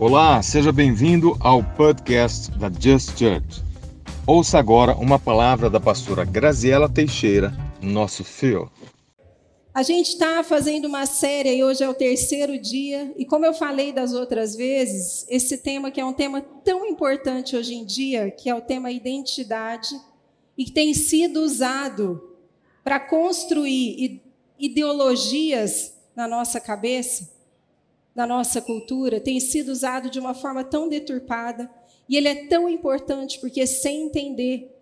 Olá, seja bem-vindo ao podcast da Just Church. Ouça agora uma palavra da pastora Graziela Teixeira, nosso fio. A gente está fazendo uma série e hoje é o terceiro dia, e como eu falei das outras vezes, esse tema que é um tema tão importante hoje em dia, que é o tema identidade, e que tem sido usado para construir ideologias na nossa cabeça, na nossa cultura, tem sido usado de uma forma tão deturpada, e ele é tão importante porque sem entender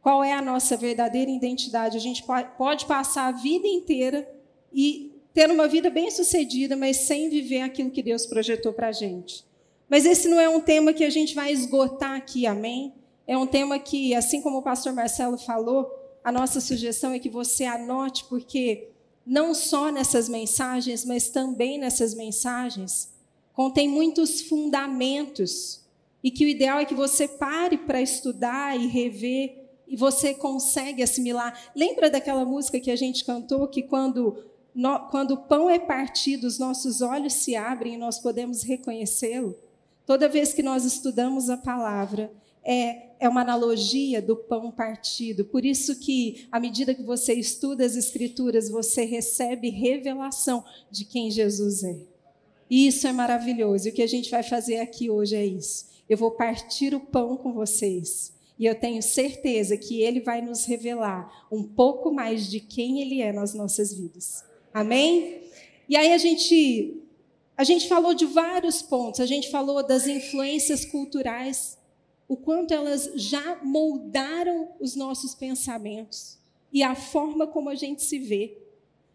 qual é a nossa verdadeira identidade, a gente pode passar a vida inteira e ter uma vida bem-sucedida, mas sem viver aquilo que Deus projetou para a gente. Mas esse não é um tema que a gente vai esgotar aqui, amém? É um tema que, assim como o pastor Marcelo falou, a nossa sugestão é que você anote, porque não só nessas mensagens, mas também nessas mensagens, contém muitos fundamentos e que o ideal é que você pare para estudar e rever e você consegue assimilar. Lembra daquela música que a gente cantou que quando no, quando o pão é partido, os nossos olhos se abrem e nós podemos reconhecê-lo? Toda vez que nós estudamos a palavra, é, é uma analogia do pão partido. Por isso que, à medida que você estuda as Escrituras, você recebe revelação de quem Jesus é. E isso é maravilhoso. E o que a gente vai fazer aqui hoje é isso. Eu vou partir o pão com vocês. E eu tenho certeza que Ele vai nos revelar um pouco mais de quem Ele é nas nossas vidas. Amém? E aí a gente, a gente falou de vários pontos. A gente falou das influências culturais o quanto elas já moldaram os nossos pensamentos e a forma como a gente se vê.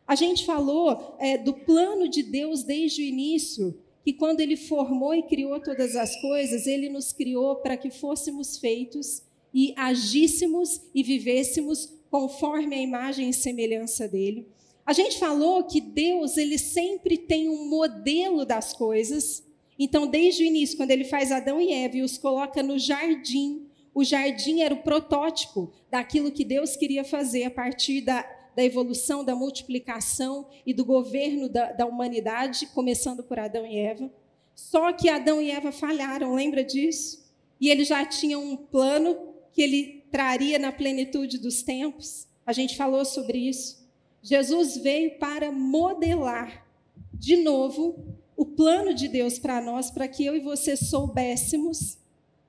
A gente falou é, do plano de Deus desde o início, que quando Ele formou e criou todas as coisas, Ele nos criou para que fôssemos feitos e agíssemos e vivêssemos conforme a imagem e semelhança dele. A gente falou que Deus ele sempre tem um modelo das coisas então, desde o início, quando ele faz Adão e Eva e os coloca no jardim, o jardim era o protótipo daquilo que Deus queria fazer a partir da, da evolução, da multiplicação e do governo da, da humanidade, começando por Adão e Eva. Só que Adão e Eva falharam, lembra disso? E ele já tinha um plano que ele traria na plenitude dos tempos. A gente falou sobre isso. Jesus veio para modelar de novo o plano de Deus para nós, para que eu e você soubéssemos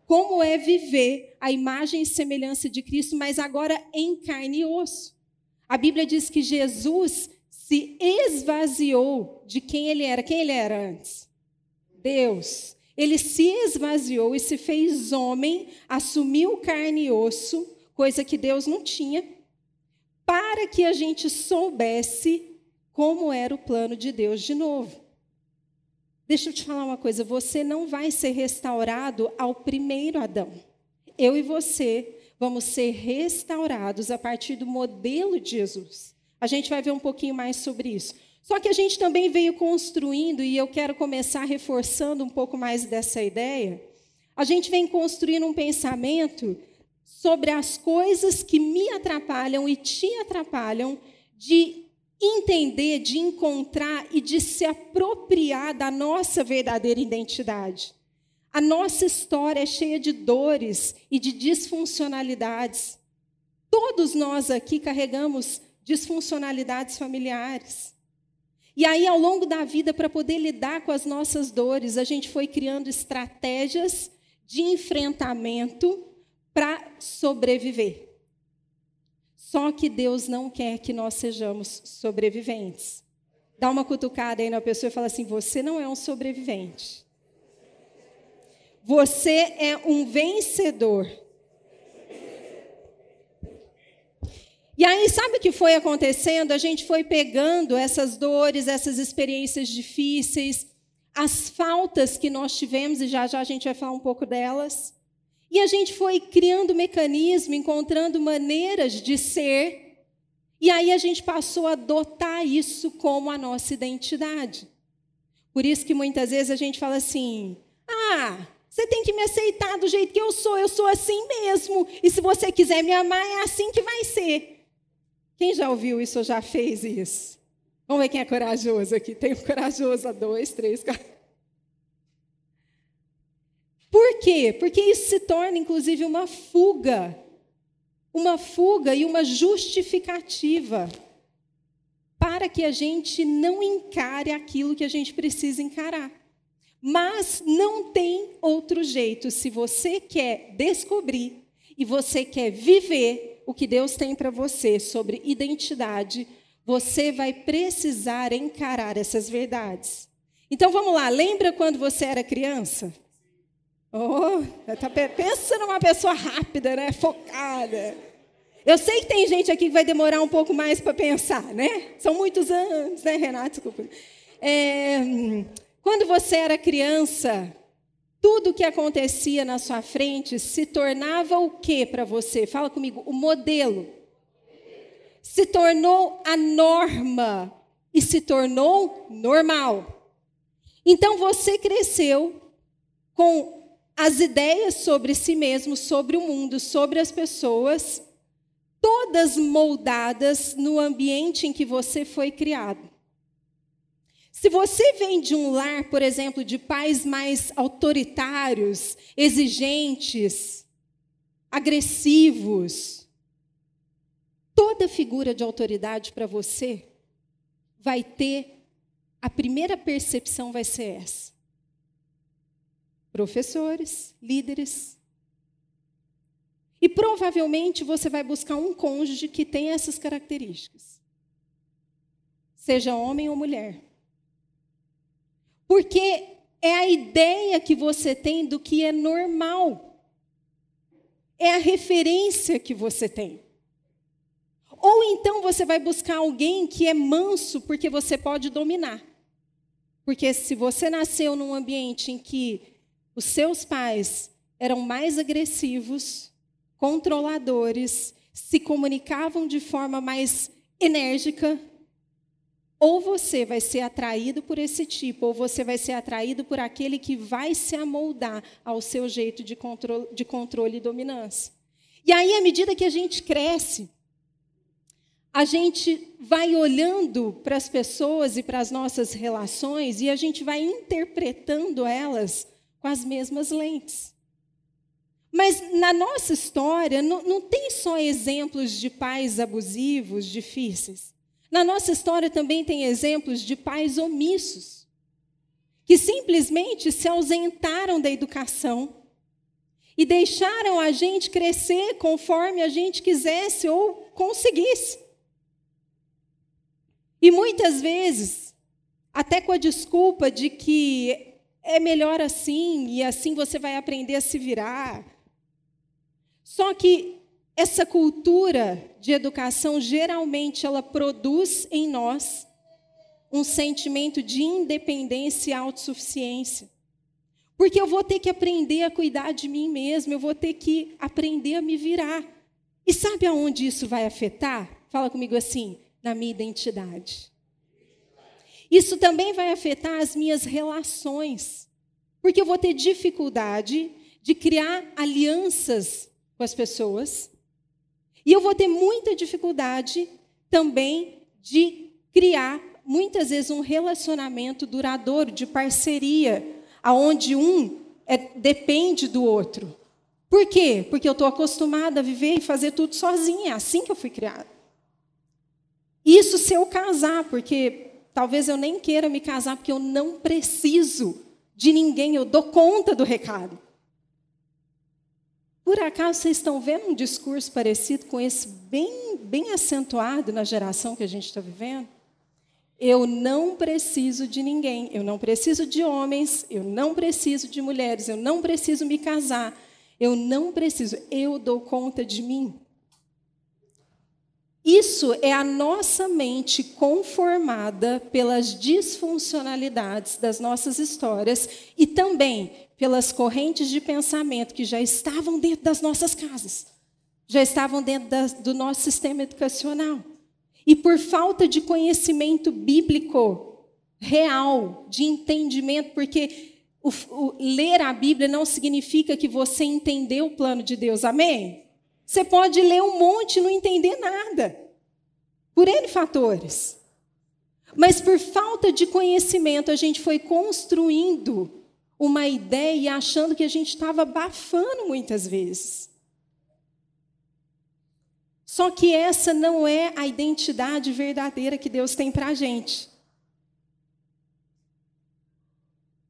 como é viver a imagem e semelhança de Cristo, mas agora em carne e osso. A Bíblia diz que Jesus se esvaziou de quem ele era. Quem ele era antes? Deus. Ele se esvaziou e se fez homem, assumiu carne e osso, coisa que Deus não tinha, para que a gente soubesse como era o plano de Deus de novo. Deixa eu te falar uma coisa: você não vai ser restaurado ao primeiro Adão. Eu e você vamos ser restaurados a partir do modelo de Jesus. A gente vai ver um pouquinho mais sobre isso. Só que a gente também veio construindo, e eu quero começar reforçando um pouco mais dessa ideia. A gente vem construindo um pensamento sobre as coisas que me atrapalham e te atrapalham de entender, de encontrar e de se apropriar da nossa verdadeira identidade. A nossa história é cheia de dores e de disfuncionalidades. Todos nós aqui carregamos disfuncionalidades familiares. E aí, ao longo da vida, para poder lidar com as nossas dores, a gente foi criando estratégias de enfrentamento para sobreviver. Só que Deus não quer que nós sejamos sobreviventes. Dá uma cutucada aí na pessoa e fala assim: você não é um sobrevivente. Você é um vencedor. E aí, sabe o que foi acontecendo? A gente foi pegando essas dores, essas experiências difíceis, as faltas que nós tivemos, e já já a gente vai falar um pouco delas. E a gente foi criando mecanismo, encontrando maneiras de ser, e aí a gente passou a adotar isso como a nossa identidade. Por isso que muitas vezes a gente fala assim: ah, você tem que me aceitar do jeito que eu sou, eu sou assim mesmo, e se você quiser me amar, é assim que vai ser. Quem já ouviu isso ou já fez isso? Vamos ver quem é corajoso aqui. Tem um corajoso dois, três, quatro. Por quê? Porque isso se torna, inclusive, uma fuga. Uma fuga e uma justificativa para que a gente não encare aquilo que a gente precisa encarar. Mas não tem outro jeito. Se você quer descobrir e você quer viver o que Deus tem para você sobre identidade, você vai precisar encarar essas verdades. Então vamos lá, lembra quando você era criança? Oh, tá pensa numa pessoa rápida, né? Focada. Eu sei que tem gente aqui que vai demorar um pouco mais para pensar, né? São muitos anos, né, Renato? Desculpa. É, quando você era criança, tudo que acontecia na sua frente se tornava o que para você? Fala comigo, o modelo. Se tornou a norma e se tornou normal. Então você cresceu com as ideias sobre si mesmo, sobre o mundo, sobre as pessoas, todas moldadas no ambiente em que você foi criado. Se você vem de um lar, por exemplo, de pais mais autoritários, exigentes, agressivos, toda figura de autoridade para você vai ter, a primeira percepção vai ser essa. Professores, líderes. E provavelmente você vai buscar um cônjuge que tenha essas características. Seja homem ou mulher. Porque é a ideia que você tem do que é normal. É a referência que você tem. Ou então você vai buscar alguém que é manso porque você pode dominar. Porque se você nasceu num ambiente em que os seus pais eram mais agressivos, controladores, se comunicavam de forma mais enérgica, ou você vai ser atraído por esse tipo, ou você vai ser atraído por aquele que vai se amoldar ao seu jeito de controle, de controle e dominância. E aí, à medida que a gente cresce, a gente vai olhando para as pessoas e para as nossas relações e a gente vai interpretando elas com as mesmas lentes. Mas na nossa história, não, não tem só exemplos de pais abusivos, difíceis. Na nossa história também tem exemplos de pais omissos, que simplesmente se ausentaram da educação e deixaram a gente crescer conforme a gente quisesse ou conseguisse. E muitas vezes, até com a desculpa de que é melhor assim e assim você vai aprender a se virar. Só que essa cultura de educação geralmente ela produz em nós um sentimento de independência e autossuficiência. Porque eu vou ter que aprender a cuidar de mim mesmo, eu vou ter que aprender a me virar. E sabe aonde isso vai afetar? Fala comigo assim, na minha identidade. Isso também vai afetar as minhas relações. Porque eu vou ter dificuldade de criar alianças com as pessoas e eu vou ter muita dificuldade também de criar, muitas vezes, um relacionamento duradouro, de parceria, aonde um é, depende do outro. Por quê? Porque eu estou acostumada a viver e fazer tudo sozinha, é assim que eu fui criada. Isso se eu casar, porque talvez eu nem queira me casar, porque eu não preciso de ninguém, eu dou conta do recado. Por acaso vocês estão vendo um discurso parecido com esse, bem, bem acentuado na geração que a gente está vivendo? Eu não preciso de ninguém, eu não preciso de homens, eu não preciso de mulheres, eu não preciso me casar, eu não preciso, eu dou conta de mim. Isso é a nossa mente conformada pelas disfuncionalidades das nossas histórias e também pelas correntes de pensamento que já estavam dentro das nossas casas, já estavam dentro do nosso sistema educacional. E por falta de conhecimento bíblico real, de entendimento, porque o, o, ler a Bíblia não significa que você entendeu o plano de Deus, amém? Você pode ler um monte e não entender nada, por N fatores. Mas por falta de conhecimento, a gente foi construindo uma ideia achando que a gente estava abafando muitas vezes. Só que essa não é a identidade verdadeira que Deus tem para a gente.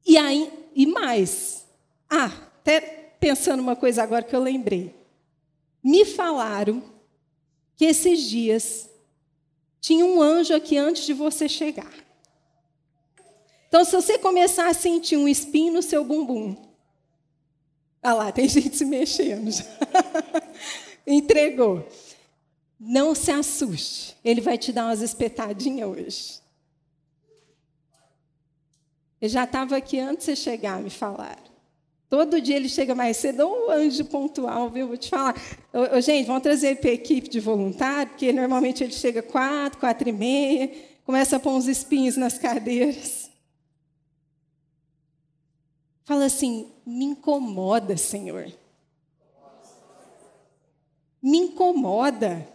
E, aí, e mais. Ah, até pensando uma coisa agora que eu lembrei. Me falaram que esses dias tinha um anjo aqui antes de você chegar. Então, se você começar a sentir um espinho no seu bumbum, ah lá, tem gente se mexendo. Entregou. Não se assuste. Ele vai te dar umas espetadinhas hoje. Ele já estava aqui antes de você chegar, me falaram. Todo dia ele chega mais cedo, ou um anjo pontual, viu? Vou te falar. Ô, gente, vamos trazer para a equipe de voluntário, porque normalmente ele chega quatro, quatro e meia, começa a pôr uns espinhos nas cadeiras. Fala assim: me incomoda, Senhor. Me incomoda.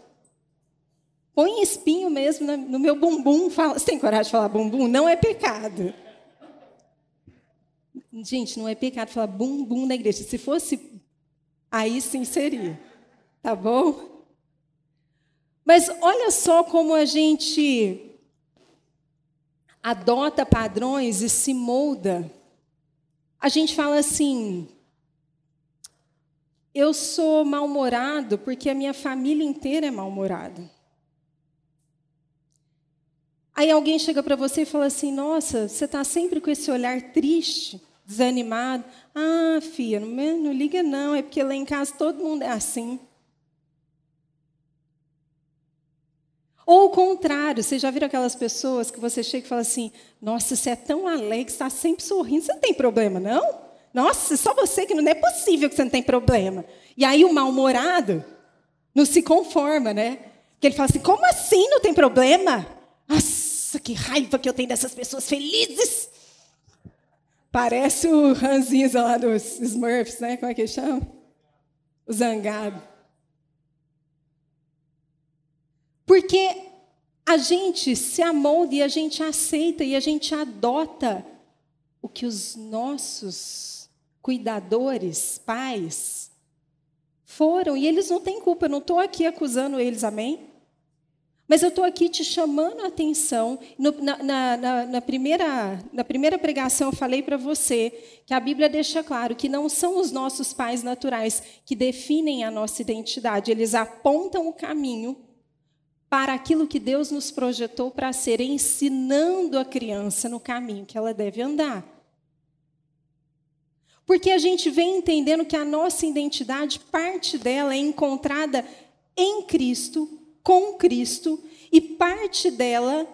Põe espinho mesmo no meu bumbum. Fala, você tem coragem de falar bumbum? Não é pecado. Gente, não é pecado falar bumbum na igreja. Se fosse, aí sim seria. Tá bom? Mas olha só como a gente adota padrões e se molda. A gente fala assim: eu sou mal-humorado porque a minha família inteira é mal-humorada. Aí alguém chega para você e fala assim: Nossa, você está sempre com esse olhar triste, desanimado. Ah, filha, não, não liga não, é porque lá em casa todo mundo é assim. Ou o contrário, você já viram aquelas pessoas que você chega e fala assim: Nossa, você é tão alegre, está sempre sorrindo, você não tem problema, não? Nossa, só você que não é possível que você não tem problema. E aí o mal-humorado não se conforma, né? Porque ele fala assim: Como assim não tem problema? Nossa, que raiva que eu tenho dessas pessoas felizes. Parece o Ranzinho lá dos Smurfs, né? Como é que ele chama? O zangado. Porque a gente se amolda e a gente aceita e a gente adota o que os nossos cuidadores, pais, foram. E eles não têm culpa, eu não estou aqui acusando eles, amém? Mas eu estou aqui te chamando a atenção. No, na, na, na, primeira, na primeira pregação, eu falei para você que a Bíblia deixa claro que não são os nossos pais naturais que definem a nossa identidade, eles apontam o caminho para aquilo que Deus nos projetou para ser, ensinando a criança no caminho que ela deve andar. Porque a gente vem entendendo que a nossa identidade, parte dela é encontrada em Cristo, com Cristo, e parte dela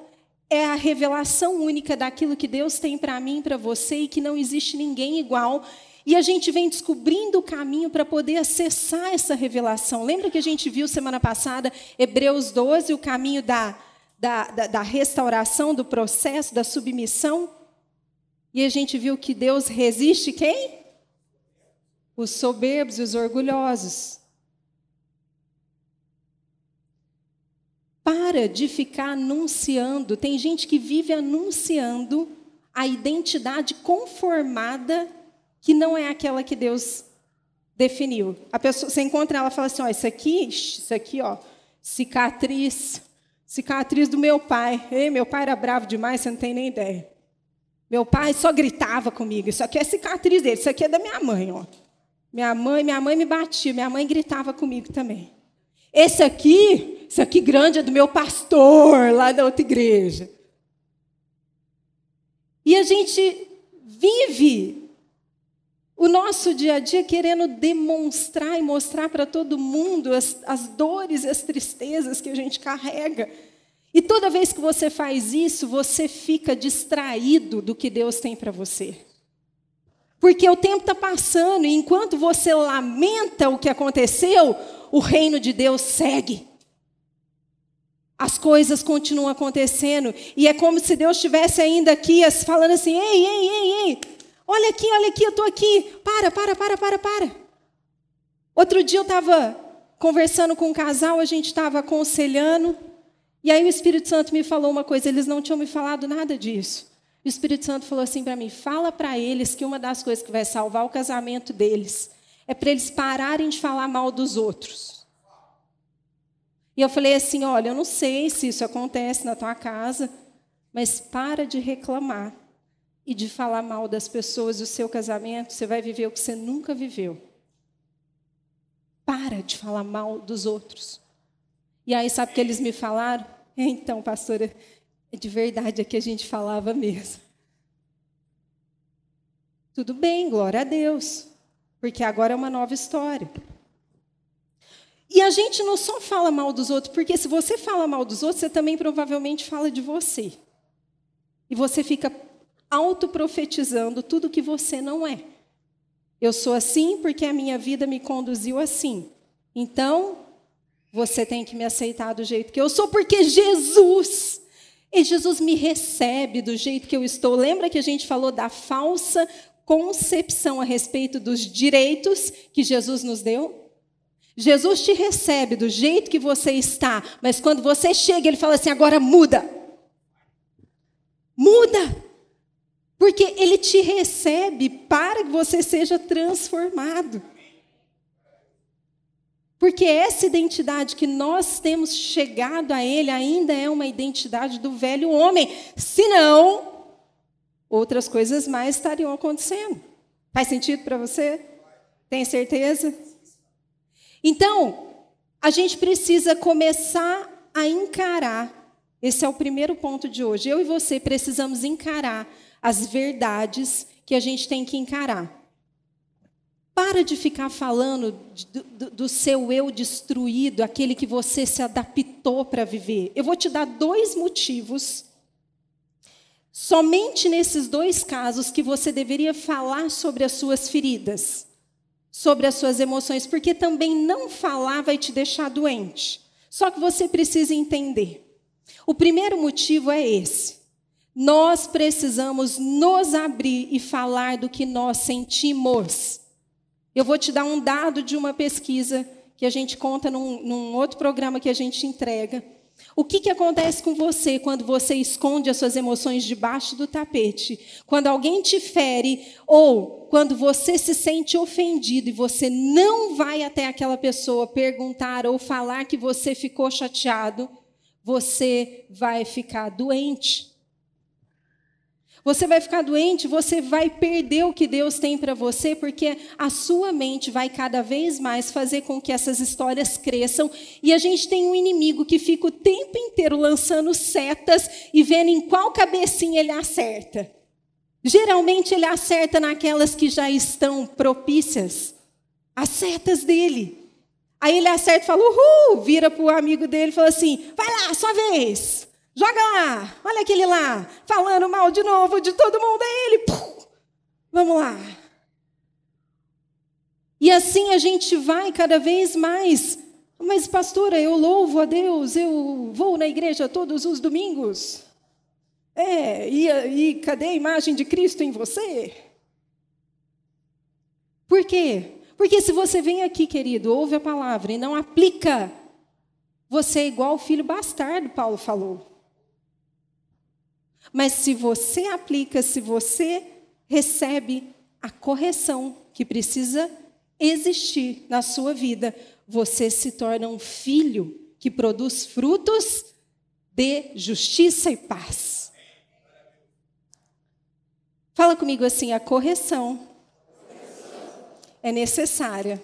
é a revelação única daquilo que Deus tem para mim para você e que não existe ninguém igual. E a gente vem descobrindo o caminho para poder acessar essa revelação. Lembra que a gente viu semana passada, Hebreus 12, o caminho da, da, da, da restauração, do processo, da submissão? E a gente viu que Deus resiste quem? Os soberbos e os orgulhosos. Para de ficar anunciando. Tem gente que vive anunciando a identidade conformada que não é aquela que Deus definiu. A pessoa, você encontra ela e fala assim: ó, isso aqui, isso aqui, ó, cicatriz, cicatriz do meu pai. Ei, meu pai era bravo demais, você não tem nem ideia. Meu pai só gritava comigo. Isso aqui é cicatriz dele, isso aqui é da minha mãe, ó. Minha mãe, minha mãe me batia, minha mãe gritava comigo também. Esse aqui, esse aqui grande é do meu pastor lá da outra igreja. E a gente vive o nosso dia a dia querendo demonstrar e mostrar para todo mundo as, as dores e as tristezas que a gente carrega. E toda vez que você faz isso, você fica distraído do que Deus tem para você. Porque o tempo está passando e enquanto você lamenta o que aconteceu, o reino de Deus segue. As coisas continuam acontecendo. E é como se Deus estivesse ainda aqui falando assim: ei, ei, ei, ei, olha aqui, olha aqui, eu estou aqui. Para, para, para, para, para. Outro dia eu estava conversando com um casal, a gente estava aconselhando. E aí o Espírito Santo me falou uma coisa: eles não tinham me falado nada disso. E o Espírito Santo falou assim para mim: fala para eles que uma das coisas que vai salvar o casamento deles é para eles pararem de falar mal dos outros. E eu falei assim: olha, eu não sei se isso acontece na tua casa, mas para de reclamar e de falar mal das pessoas do seu casamento, você vai viver o que você nunca viveu. Para de falar mal dos outros. E aí, sabe o que eles me falaram? Então, pastora, de verdade é que a gente falava mesmo. Tudo bem, glória a Deus, porque agora é uma nova história. E a gente não só fala mal dos outros, porque se você fala mal dos outros, você também provavelmente fala de você. E você fica autoprofetizando tudo que você não é. Eu sou assim porque a minha vida me conduziu assim. Então, você tem que me aceitar do jeito que eu sou, porque Jesus, e Jesus me recebe do jeito que eu estou. Lembra que a gente falou da falsa concepção a respeito dos direitos que Jesus nos deu? Jesus te recebe do jeito que você está, mas quando você chega, ele fala assim: agora muda. Muda. Porque ele te recebe para que você seja transformado. Porque essa identidade que nós temos chegado a ele ainda é uma identidade do velho homem. Senão, outras coisas mais estariam acontecendo. Faz sentido para você? Tem certeza? Então, a gente precisa começar a encarar. Esse é o primeiro ponto de hoje. Eu e você precisamos encarar as verdades que a gente tem que encarar. Para de ficar falando do, do, do, seu eu destruído, aquele que você se adaptou para viver. Eu vou te dar dois motivos, somente nesses dois casos, que você deveria falar sobre as suas feridas sobre as suas emoções, porque também não falar vai te deixar doente. Só que você precisa entender. O primeiro motivo é esse. Nós precisamos nos abrir e falar do que nós sentimos. Eu vou te dar um dado de uma pesquisa que a gente conta num, num outro programa que a gente entrega. O que, que acontece com você quando você esconde as suas emoções debaixo do tapete? Quando alguém te fere ou quando você se sente ofendido e você não vai até aquela pessoa perguntar ou falar que você ficou chateado, você vai ficar doente. Você vai ficar doente, você vai perder o que Deus tem para você, porque a sua mente vai cada vez mais fazer com que essas histórias cresçam. E a gente tem um inimigo que fica o tempo inteiro lançando setas e vendo em qual cabecinha ele acerta. Geralmente ele acerta naquelas que já estão propícias, as setas dele. Aí ele acerta e fala, uhul, vira para o amigo dele e fala assim: vai lá, sua vez. Joga lá, olha aquele lá, falando mal de novo de todo mundo, é ele. Pum, vamos lá. E assim a gente vai cada vez mais. Mas, pastora, eu louvo a Deus, eu vou na igreja todos os domingos. É, e, e cadê a imagem de Cristo em você? Por quê? Porque se você vem aqui, querido, ouve a palavra e não aplica, você é igual o filho bastardo, Paulo falou. Mas se você aplica, se você recebe a correção que precisa existir na sua vida, você se torna um filho que produz frutos de justiça e paz. Fala comigo assim: a correção é necessária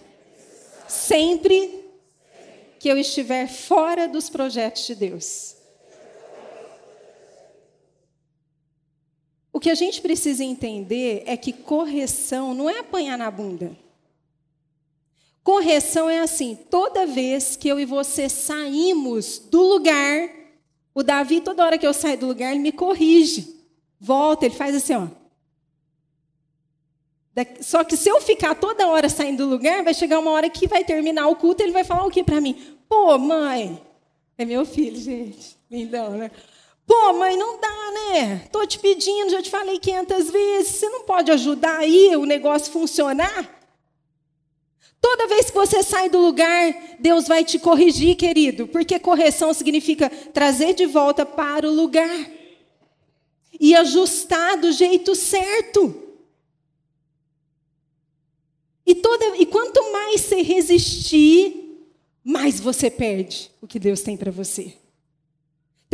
sempre que eu estiver fora dos projetos de Deus. O que a gente precisa entender é que correção não é apanhar na bunda. Correção é assim: toda vez que eu e você saímos do lugar, o Davi, toda hora que eu saio do lugar, ele me corrige. Volta, ele faz assim, ó. Só que se eu ficar toda hora saindo do lugar, vai chegar uma hora que vai terminar o culto, ele vai falar o que para mim? Pô, mãe, é meu filho, gente. Lindão, né? Pô, mãe, não dá, né? Tô te pedindo, já te falei 500 vezes. Você não pode ajudar aí o negócio funcionar? Toda vez que você sai do lugar, Deus vai te corrigir, querido, porque correção significa trazer de volta para o lugar. e ajustar do jeito certo. E, toda, e quanto mais você resistir, mais você perde o que Deus tem para você.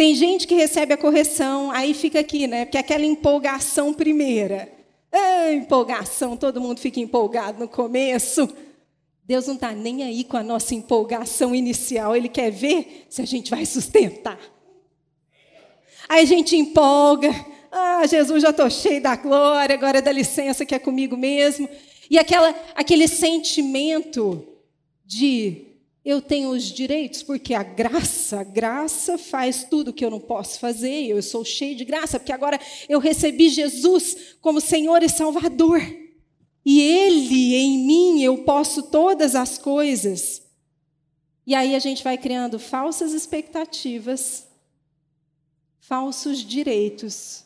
Tem gente que recebe a correção, aí fica aqui, né? Porque aquela empolgação primeira. Ah, empolgação, todo mundo fica empolgado no começo. Deus não está nem aí com a nossa empolgação inicial, Ele quer ver se a gente vai sustentar. Aí a gente empolga, ah, Jesus, já estou cheio da glória, agora dá licença que é comigo mesmo. E aquela, aquele sentimento de eu tenho os direitos, porque a graça, a graça faz tudo que eu não posso fazer, eu sou cheio de graça, porque agora eu recebi Jesus como Senhor e Salvador. E Ele em mim eu posso todas as coisas. E aí a gente vai criando falsas expectativas, falsos direitos,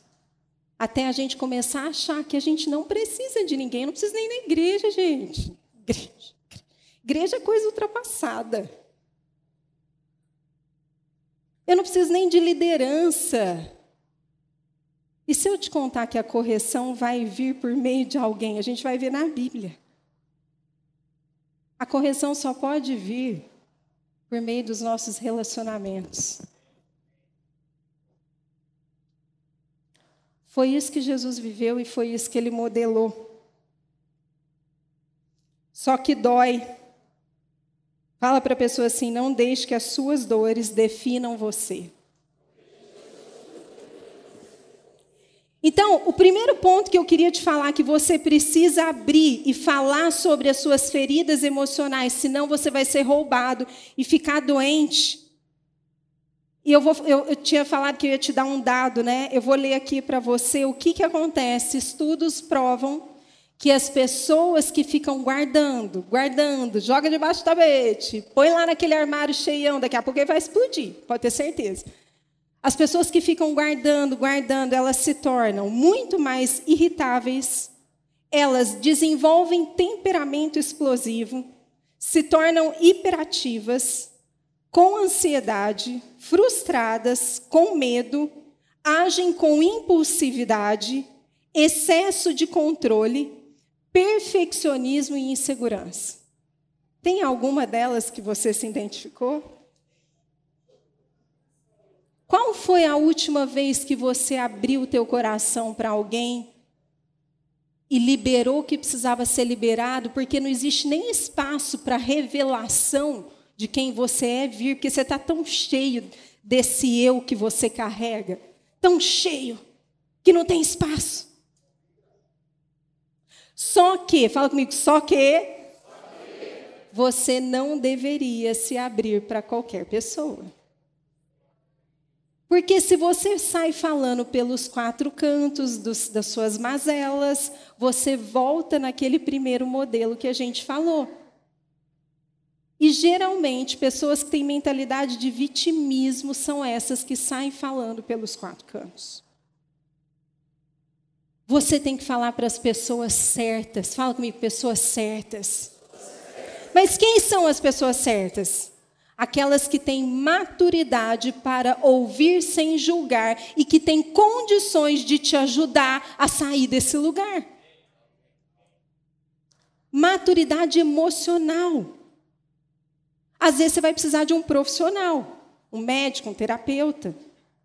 até a gente começar a achar que a gente não precisa de ninguém, não precisa nem na igreja, gente. Igreja, igreja é coisa ultrapassada. Eu não preciso nem de liderança. E se eu te contar que a correção vai vir por meio de alguém, a gente vai ver na Bíblia. A correção só pode vir por meio dos nossos relacionamentos. Foi isso que Jesus viveu e foi isso que ele modelou. Só que dói. Fala para a pessoa assim: não deixe que as suas dores definam você. Então, o primeiro ponto que eu queria te falar que você precisa abrir e falar sobre as suas feridas emocionais, senão você vai ser roubado e ficar doente. E eu, vou, eu, eu, tinha falado que eu ia te dar um dado, né? Eu vou ler aqui para você o que, que acontece. Estudos provam que as pessoas que ficam guardando, guardando, joga debaixo do tapete, põe lá naquele armário cheião, daqui a pouco ele vai explodir, pode ter certeza. As pessoas que ficam guardando, guardando, elas se tornam muito mais irritáveis, elas desenvolvem temperamento explosivo, se tornam hiperativas, com ansiedade, frustradas, com medo, agem com impulsividade, excesso de controle, perfeccionismo e insegurança. Tem alguma delas que você se identificou? Qual foi a última vez que você abriu o teu coração para alguém e liberou o que precisava ser liberado, porque não existe nem espaço para revelação de quem você é vir, porque você está tão cheio desse eu que você carrega, tão cheio, que não tem espaço. Só que, fala comigo, só que você não deveria se abrir para qualquer pessoa. Porque se você sai falando pelos quatro cantos dos, das suas mazelas, você volta naquele primeiro modelo que a gente falou. E geralmente, pessoas que têm mentalidade de vitimismo são essas que saem falando pelos quatro cantos. Você tem que falar para as pessoas certas. Fala comigo, pessoas certas. Mas quem são as pessoas certas? Aquelas que têm maturidade para ouvir sem julgar e que têm condições de te ajudar a sair desse lugar. Maturidade emocional. Às vezes você vai precisar de um profissional, um médico, um terapeuta.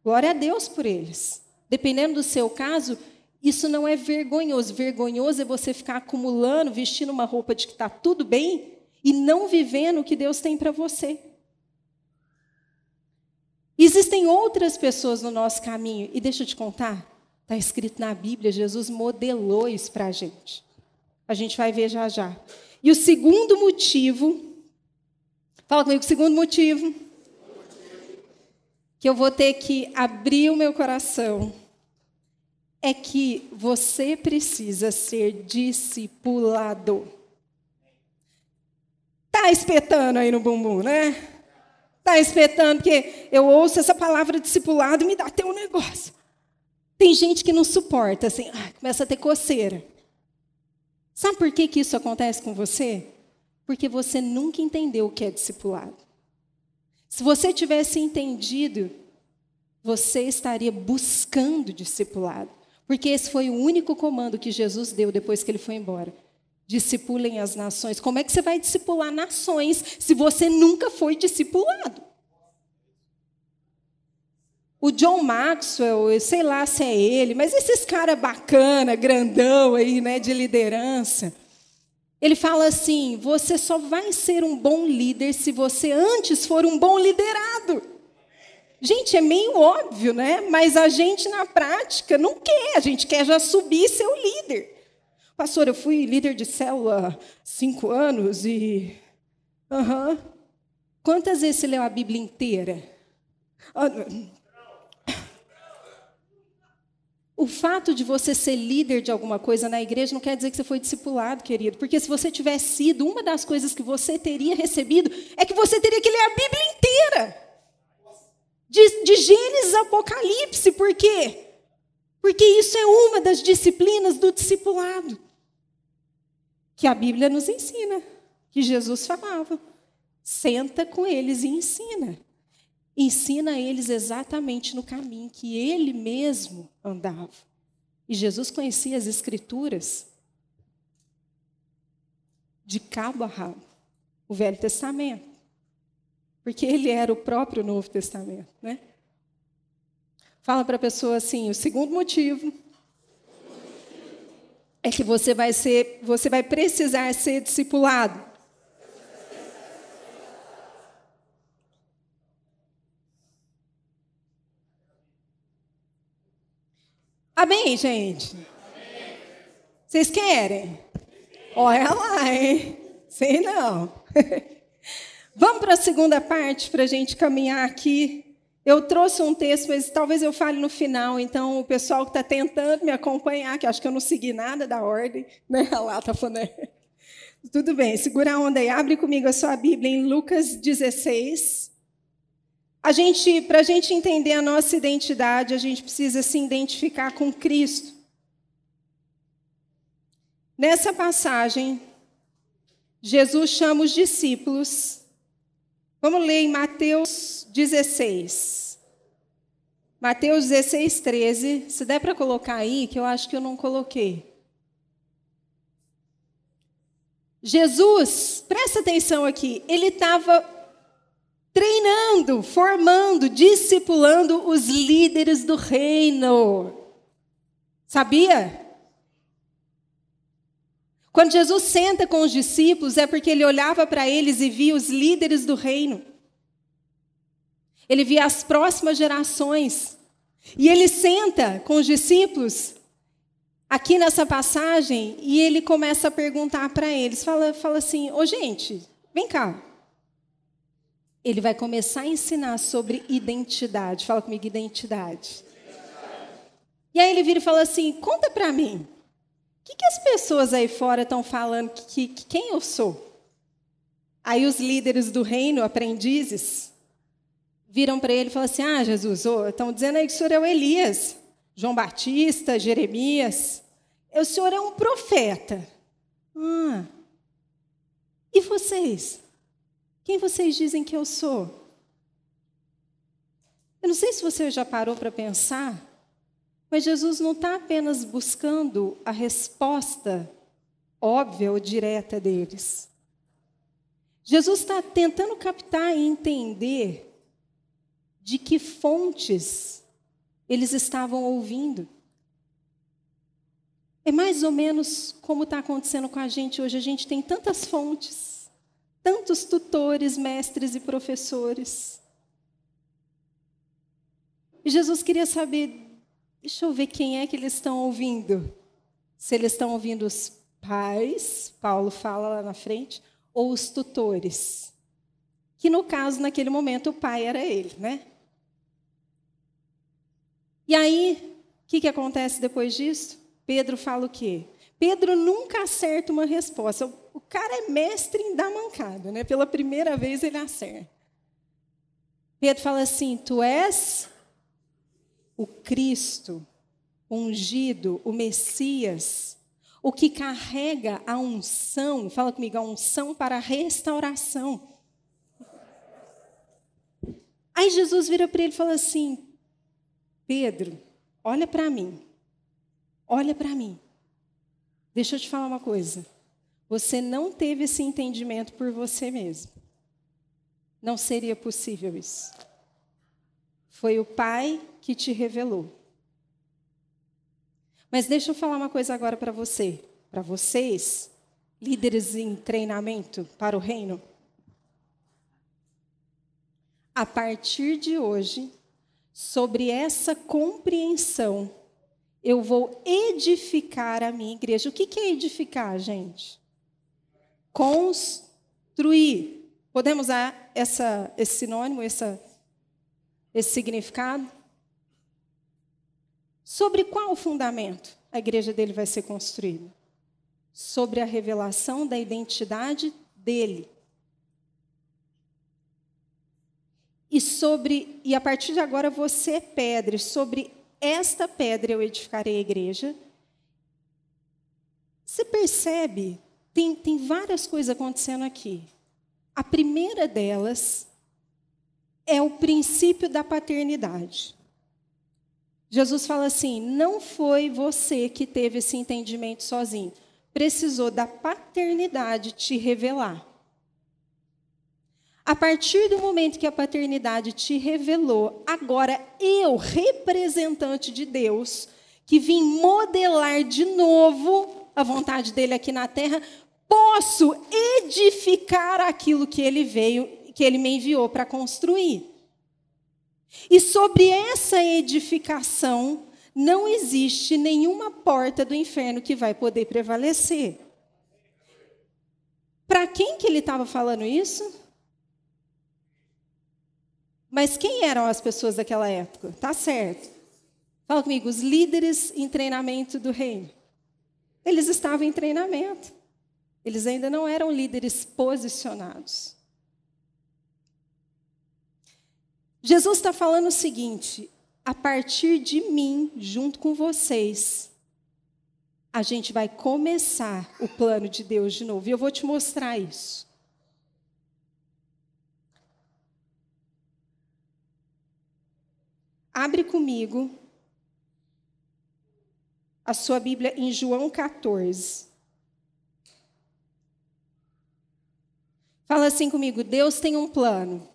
Glória a Deus por eles. Dependendo do seu caso, isso não é vergonhoso. Vergonhoso é você ficar acumulando, vestindo uma roupa de que está tudo bem e não vivendo o que Deus tem para você. Existem outras pessoas no nosso caminho, e deixa eu te contar, está escrito na Bíblia, Jesus modelou isso para a gente. A gente vai ver já já. E o segundo motivo Fala comigo, o segundo motivo. Que eu vou ter que abrir o meu coração é que você precisa ser discipulado. Tá espetando aí no bumbum, né? Tá espetando, porque eu ouço essa palavra discipulado e me dá até um negócio. Tem gente que não suporta, assim, ah, começa a ter coceira. Sabe por que, que isso acontece com você? porque você nunca entendeu o que é discipulado. Se você tivesse entendido você estaria buscando discipulado. Porque esse foi o único comando que Jesus deu depois que ele foi embora. Discipulem as nações. Como é que você vai discipular nações se você nunca foi discipulado? O John Maxwell, eu sei lá se é ele, mas esses cara bacana, grandão aí, né, de liderança. Ele fala assim: você só vai ser um bom líder se você antes for um bom liderado. Gente, é meio óbvio, né? Mas a gente na prática não quer, a gente quer já subir e ser o líder. Pastor, eu fui líder de célula cinco anos e. Uhum. Quantas vezes você leu a Bíblia inteira? Ah, o fato de você ser líder de alguma coisa na igreja não quer dizer que você foi discipulado, querido. Porque se você tivesse sido, uma das coisas que você teria recebido é que você teria que ler a Bíblia inteira. De, de Gênesis Apocalipse. Por quê? Porque isso é uma das disciplinas do discipulado. Que a Bíblia nos ensina. Que Jesus falava. Senta com eles e ensina ensina eles exatamente no caminho que ele mesmo andava. E Jesus conhecia as Escrituras de cabo a rabo, o Velho Testamento, porque ele era o próprio Novo Testamento, né? Fala para a pessoa assim: o segundo motivo é que você vai ser, você vai precisar ser discipulado. Amém, gente? Vocês querem? Olha lá, hein? Sei não. Vamos para a segunda parte para a gente caminhar aqui. Eu trouxe um texto, mas talvez eu fale no final. Então, o pessoal que está tentando me acompanhar, que acho que eu não segui nada da ordem, né? Lá está falando. Tudo bem, segura a onda aí. Abre comigo a sua Bíblia em Lucas 16. A gente, para a gente entender a nossa identidade, a gente precisa se identificar com Cristo. Nessa passagem, Jesus chama os discípulos. Vamos ler em Mateus 16. Mateus 16, 13. Se der para colocar aí, que eu acho que eu não coloquei. Jesus, presta atenção aqui, ele estava treinando, formando, discipulando os líderes do reino. Sabia? Quando Jesus senta com os discípulos, é porque ele olhava para eles e via os líderes do reino. Ele via as próximas gerações. E ele senta com os discípulos aqui nessa passagem e ele começa a perguntar para eles, fala, fala assim: "Ô gente, vem cá ele vai começar a ensinar sobre identidade. Fala comigo, identidade. E aí ele vira e fala assim: conta para mim, que, que, as pessoas aí fora estão falando que, que, quem eu sou? Aí os líderes do reino, aprendizes, viram para ele e falam assim: Ah, Jesus, estão dizendo aí que o senhor é o Elias, João Batista, Jeremias. O senhor é um profeta. Ah, e vocês? Quem vocês dizem que eu sou? Eu não sei se você já parou para pensar, mas Jesus não está apenas buscando a resposta óbvia ou direta deles. Jesus está tentando captar e entender de que fontes eles estavam ouvindo. É mais ou menos como está acontecendo com a gente hoje. A gente tem tantas fontes tantos tutores, mestres e professores. E Jesus queria saber, deixa eu ver quem é que eles estão ouvindo. Se eles estão ouvindo os pais, Paulo fala lá na frente, ou os tutores. Que no caso, naquele momento, o pai era ele, né? E aí, o que, que acontece depois disso? Pedro fala o quê? Pedro nunca acerta uma resposta. O cara é mestre em dar mancada, né? Pela primeira vez ele acerta. Pedro fala assim: Tu és o Cristo, ungido, o Messias, o que carrega a unção, fala comigo, a unção para a restauração. Aí Jesus vira para ele e fala assim: Pedro, olha para mim. Olha para mim. Deixa eu te falar uma coisa. Você não teve esse entendimento por você mesmo. Não seria possível isso. Foi o Pai que te revelou. Mas deixa eu falar uma coisa agora para você, para vocês, líderes em treinamento para o reino. A partir de hoje, sobre essa compreensão, eu vou edificar a minha igreja. O que é edificar, gente? Construir. Podemos usar essa, esse sinônimo, essa, esse significado? Sobre qual fundamento a igreja dele vai ser construída? Sobre a revelação da identidade dele. E sobre e a partir de agora você é pedra, sobre esta pedra eu edificarei a igreja. Você percebe? Tem, tem várias coisas acontecendo aqui. A primeira delas é o princípio da paternidade. Jesus fala assim: não foi você que teve esse entendimento sozinho. Precisou da paternidade te revelar. A partir do momento que a paternidade te revelou, agora eu, representante de Deus, que vim modelar de novo a vontade dele aqui na terra, posso edificar aquilo que ele veio, que ele me enviou para construir. E sobre essa edificação, não existe nenhuma porta do inferno que vai poder prevalecer. Para quem que ele estava falando isso? Mas quem eram as pessoas daquela época? Tá certo. Fala comigo, os líderes em treinamento do reino. Eles estavam em treinamento. Eles ainda não eram líderes posicionados. Jesus está falando o seguinte: a partir de mim, junto com vocês, a gente vai começar o plano de Deus de novo. E eu vou te mostrar isso. Abre comigo a sua Bíblia em João 14. Fala assim comigo: Deus tem um plano.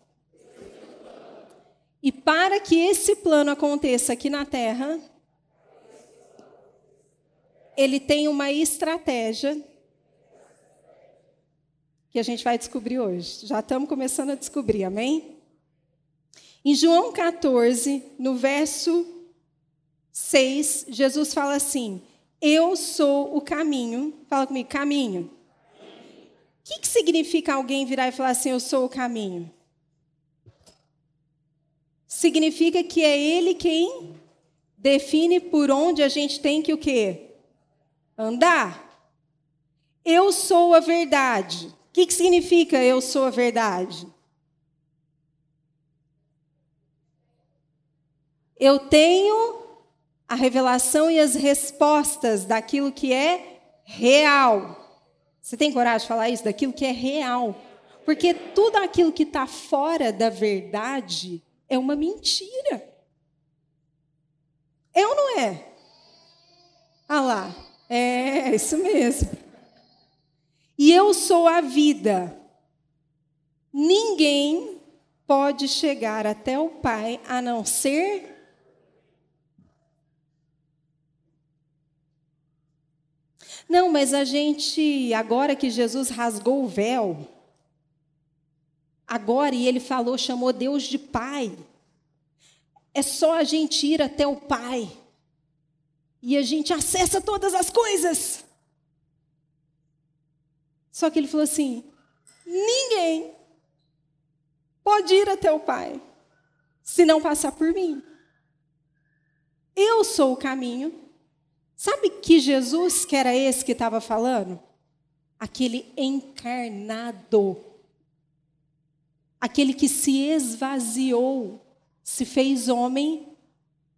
E para que esse plano aconteça aqui na Terra, ele tem uma estratégia que a gente vai descobrir hoje. Já estamos começando a descobrir, amém? Em João 14, no verso 6, Jesus fala assim: Eu sou o caminho. Fala comigo, caminho. O que, que significa alguém virar e falar assim: Eu sou o caminho? Significa que é ele quem define por onde a gente tem que o quê? Andar. Eu sou a verdade. O que, que significa eu sou a verdade? Eu tenho a revelação e as respostas daquilo que é real. Você tem coragem de falar isso? Daquilo que é real. Porque tudo aquilo que está fora da verdade é uma mentira. É ou não é? Ah lá, é isso mesmo. E eu sou a vida. Ninguém pode chegar até o Pai a não ser Não, mas a gente, agora que Jesus rasgou o véu, agora e ele falou, chamou Deus de Pai. É só a gente ir até o Pai e a gente acessa todas as coisas. Só que ele falou assim: ninguém pode ir até o Pai se não passar por mim. Eu sou o caminho. Sabe que Jesus, que era esse que estava falando? Aquele encarnado aquele que se esvaziou, se fez homem,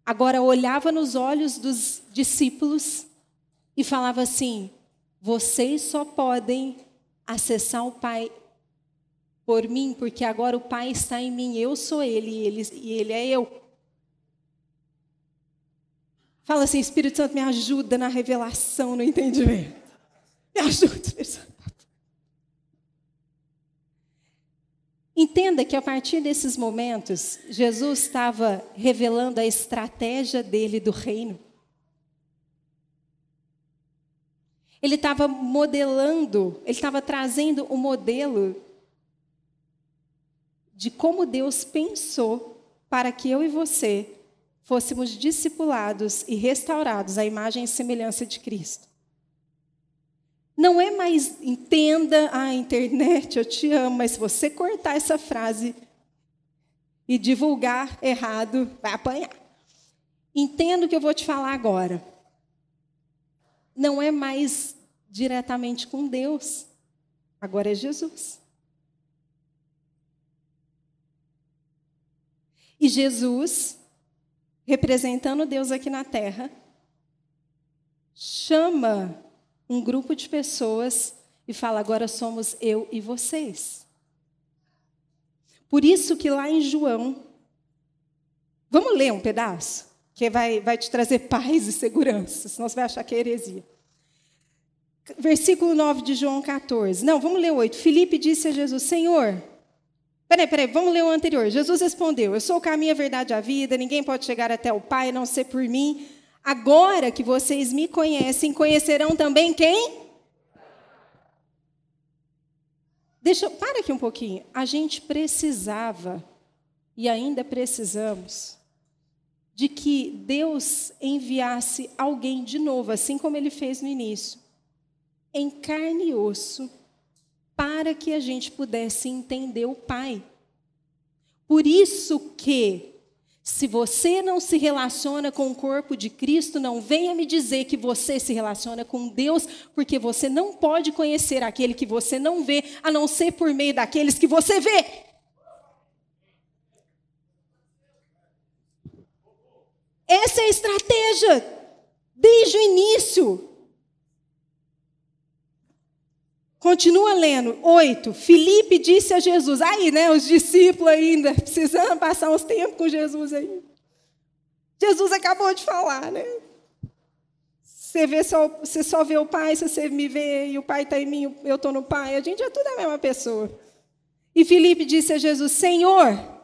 agora olhava nos olhos dos discípulos e falava assim: vocês só podem acessar o Pai por mim, porque agora o Pai está em mim, eu sou Ele e Ele, e ele é eu. Fala assim, Espírito Santo, me ajuda na revelação, no entendimento. Me ajuda, Espírito Santo. Entenda que a partir desses momentos, Jesus estava revelando a estratégia dele do reino. Ele estava modelando, ele estava trazendo o um modelo de como Deus pensou para que eu e você fôssemos discipulados e restaurados à imagem e semelhança de Cristo. Não é mais entenda a internet, eu te amo, mas se você cortar essa frase e divulgar errado, vai apanhar. Entenda o que eu vou te falar agora. Não é mais diretamente com Deus, agora é Jesus. E Jesus, representando Deus aqui na terra, chama um grupo de pessoas e fala: agora somos eu e vocês. Por isso que lá em João, vamos ler um pedaço, que vai, vai te trazer paz e segurança, senão você vai achar que é heresia. Versículo 9 de João 14. Não, vamos ler o 8. Filipe disse a Jesus: Senhor, Peraí, peraí, vamos ler o anterior. Jesus respondeu: Eu sou o caminho, a verdade e a vida, ninguém pode chegar até o Pai não ser por mim. Agora que vocês me conhecem, conhecerão também quem? Deixa, para aqui um pouquinho. A gente precisava e ainda precisamos de que Deus enviasse alguém de novo, assim como ele fez no início, em carne e osso, para que a gente pudesse entender o Pai. Por isso que, se você não se relaciona com o corpo de Cristo, não venha me dizer que você se relaciona com Deus, porque você não pode conhecer aquele que você não vê, a não ser por meio daqueles que você vê. Essa é a estratégia desde o início. Continua lendo. Oito. Filipe disse a Jesus. Aí, né? Os discípulos ainda, precisando passar uns tempos com Jesus aí. Jesus acabou de falar, né? Você, vê só, você só vê o Pai, se você me vê e o Pai está em mim, eu estou no Pai. A gente é tudo a mesma pessoa. E Filipe disse a Jesus: Senhor,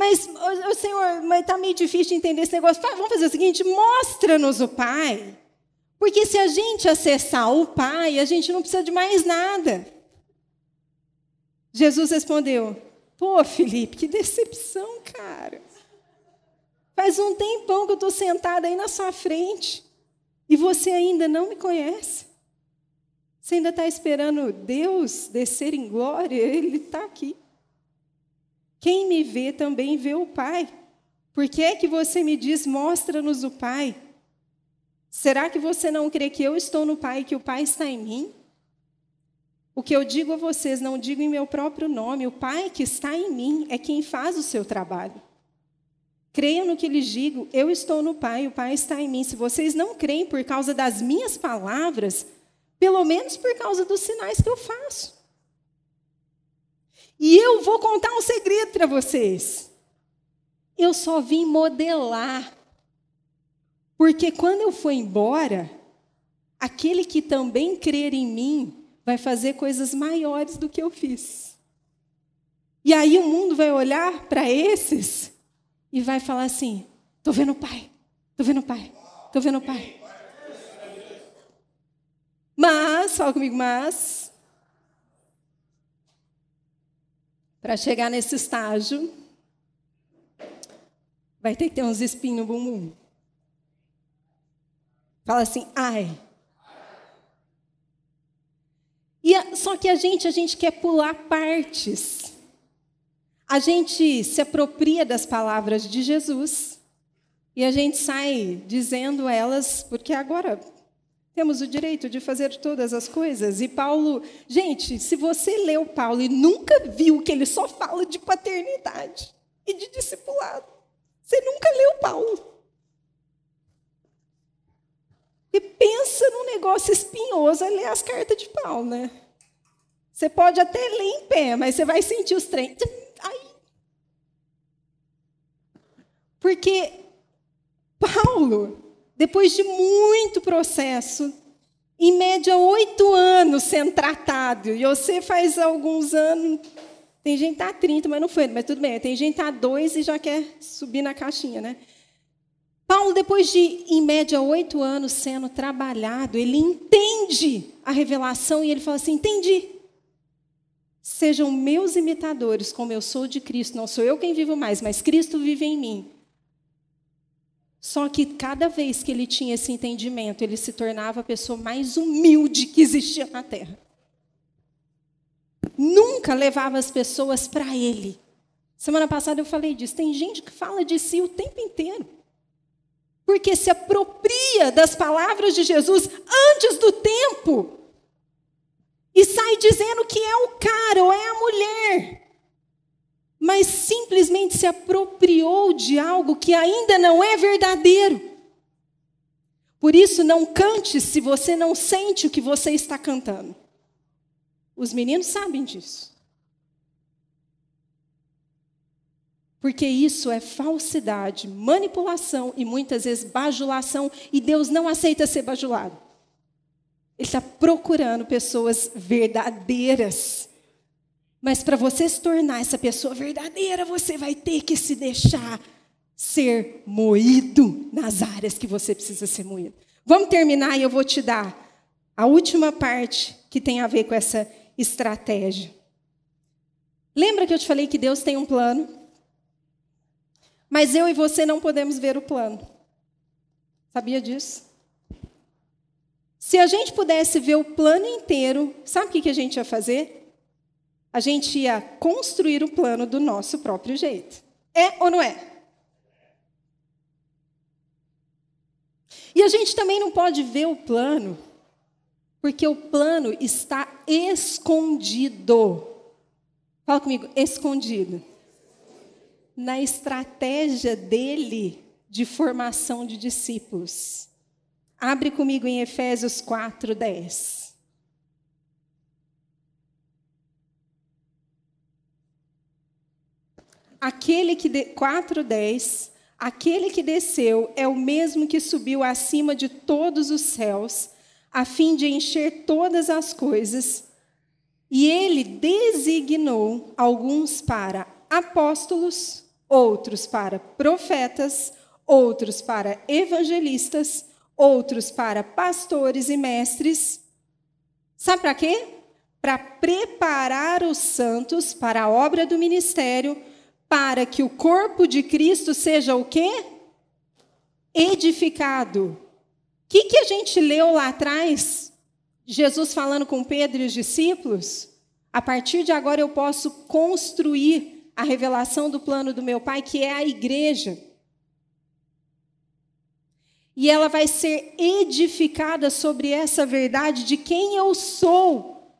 mas, o Senhor, está meio difícil de entender esse negócio. Vamos fazer o seguinte: mostra-nos o Pai. Porque se a gente acessar o Pai, a gente não precisa de mais nada. Jesus respondeu: Pô, Felipe, que decepção, cara. Faz um tempão que eu estou sentada aí na sua frente e você ainda não me conhece. Você ainda está esperando Deus descer em glória? Ele está aqui. Quem me vê também vê o Pai. Por que é que você me diz, mostra-nos o Pai? Será que você não crê que eu estou no Pai e que o Pai está em mim? O que eu digo a vocês, não digo em meu próprio nome. O Pai que está em mim é quem faz o seu trabalho. Creiam no que lhes digo, eu estou no Pai, o Pai está em mim. Se vocês não creem por causa das minhas palavras, pelo menos por causa dos sinais que eu faço. E eu vou contar um segredo para vocês. Eu só vim modelar porque quando eu for embora, aquele que também crer em mim vai fazer coisas maiores do que eu fiz. E aí o mundo vai olhar para esses e vai falar assim: estou vendo o Pai, estou vendo o Pai, estou vendo o Pai. Mas, fala comigo, mas, para chegar nesse estágio, vai ter que ter uns espinhos no bumbum. Fala assim, ai. E a, só que a gente, a gente quer pular partes. A gente se apropria das palavras de Jesus e a gente sai dizendo elas, porque agora temos o direito de fazer todas as coisas. E Paulo, gente, se você leu Paulo e nunca viu que ele só fala de paternidade e de discipulado, você nunca leu Paulo. E pensa num negócio espinhoso é ler as cartas de Paulo, né? Você pode até ler em pé, mas você vai sentir os trem. Ai. Porque Paulo depois de muito processo, em média oito anos sendo tratado, e você faz alguns anos, tem gente que está 30, mas não foi, mas tudo bem, tem gente que está dois e já quer subir na caixinha, né? Paulo, depois de, em média, oito anos sendo trabalhado, ele entende a revelação e ele fala assim: entendi. Sejam meus imitadores, como eu sou de Cristo. Não sou eu quem vivo mais, mas Cristo vive em mim. Só que cada vez que ele tinha esse entendimento, ele se tornava a pessoa mais humilde que existia na terra. Nunca levava as pessoas para ele. Semana passada eu falei disso. Tem gente que fala de si o tempo inteiro. Porque se apropria das palavras de Jesus antes do tempo. E sai dizendo que é o cara ou é a mulher mas simplesmente se apropriou de algo que ainda não é verdadeiro. Por isso, não cante se você não sente o que você está cantando. Os meninos sabem disso. Porque isso é falsidade, manipulação e muitas vezes bajulação, e Deus não aceita ser bajulado. Ele está procurando pessoas verdadeiras mas para você se tornar essa pessoa verdadeira, você vai ter que se deixar ser moído nas áreas que você precisa ser moído. Vamos terminar e eu vou te dar a última parte que tem a ver com essa estratégia. Lembra que eu te falei que Deus tem um plano? Mas eu e você não podemos ver o plano. Sabia disso? Se a gente pudesse ver o plano inteiro, sabe o que a gente ia fazer? a gente ia construir o plano do nosso próprio jeito. É ou não é? E a gente também não pode ver o plano, porque o plano está escondido. Fala comigo, escondido. Na estratégia dele de formação de discípulos. Abre comigo em Efésios 4, 10. aquele que de, 4:10, aquele que desceu é o mesmo que subiu acima de todos os céus, a fim de encher todas as coisas. E ele designou alguns para apóstolos, outros para profetas, outros para evangelistas, outros para pastores e mestres. Sabe para quê? Para preparar os santos para a obra do ministério, para que o corpo de Cristo seja o quê? Edificado. O que, que a gente leu lá atrás? Jesus falando com Pedro e os discípulos? A partir de agora eu posso construir a revelação do plano do meu Pai, que é a igreja. E ela vai ser edificada sobre essa verdade de quem eu sou.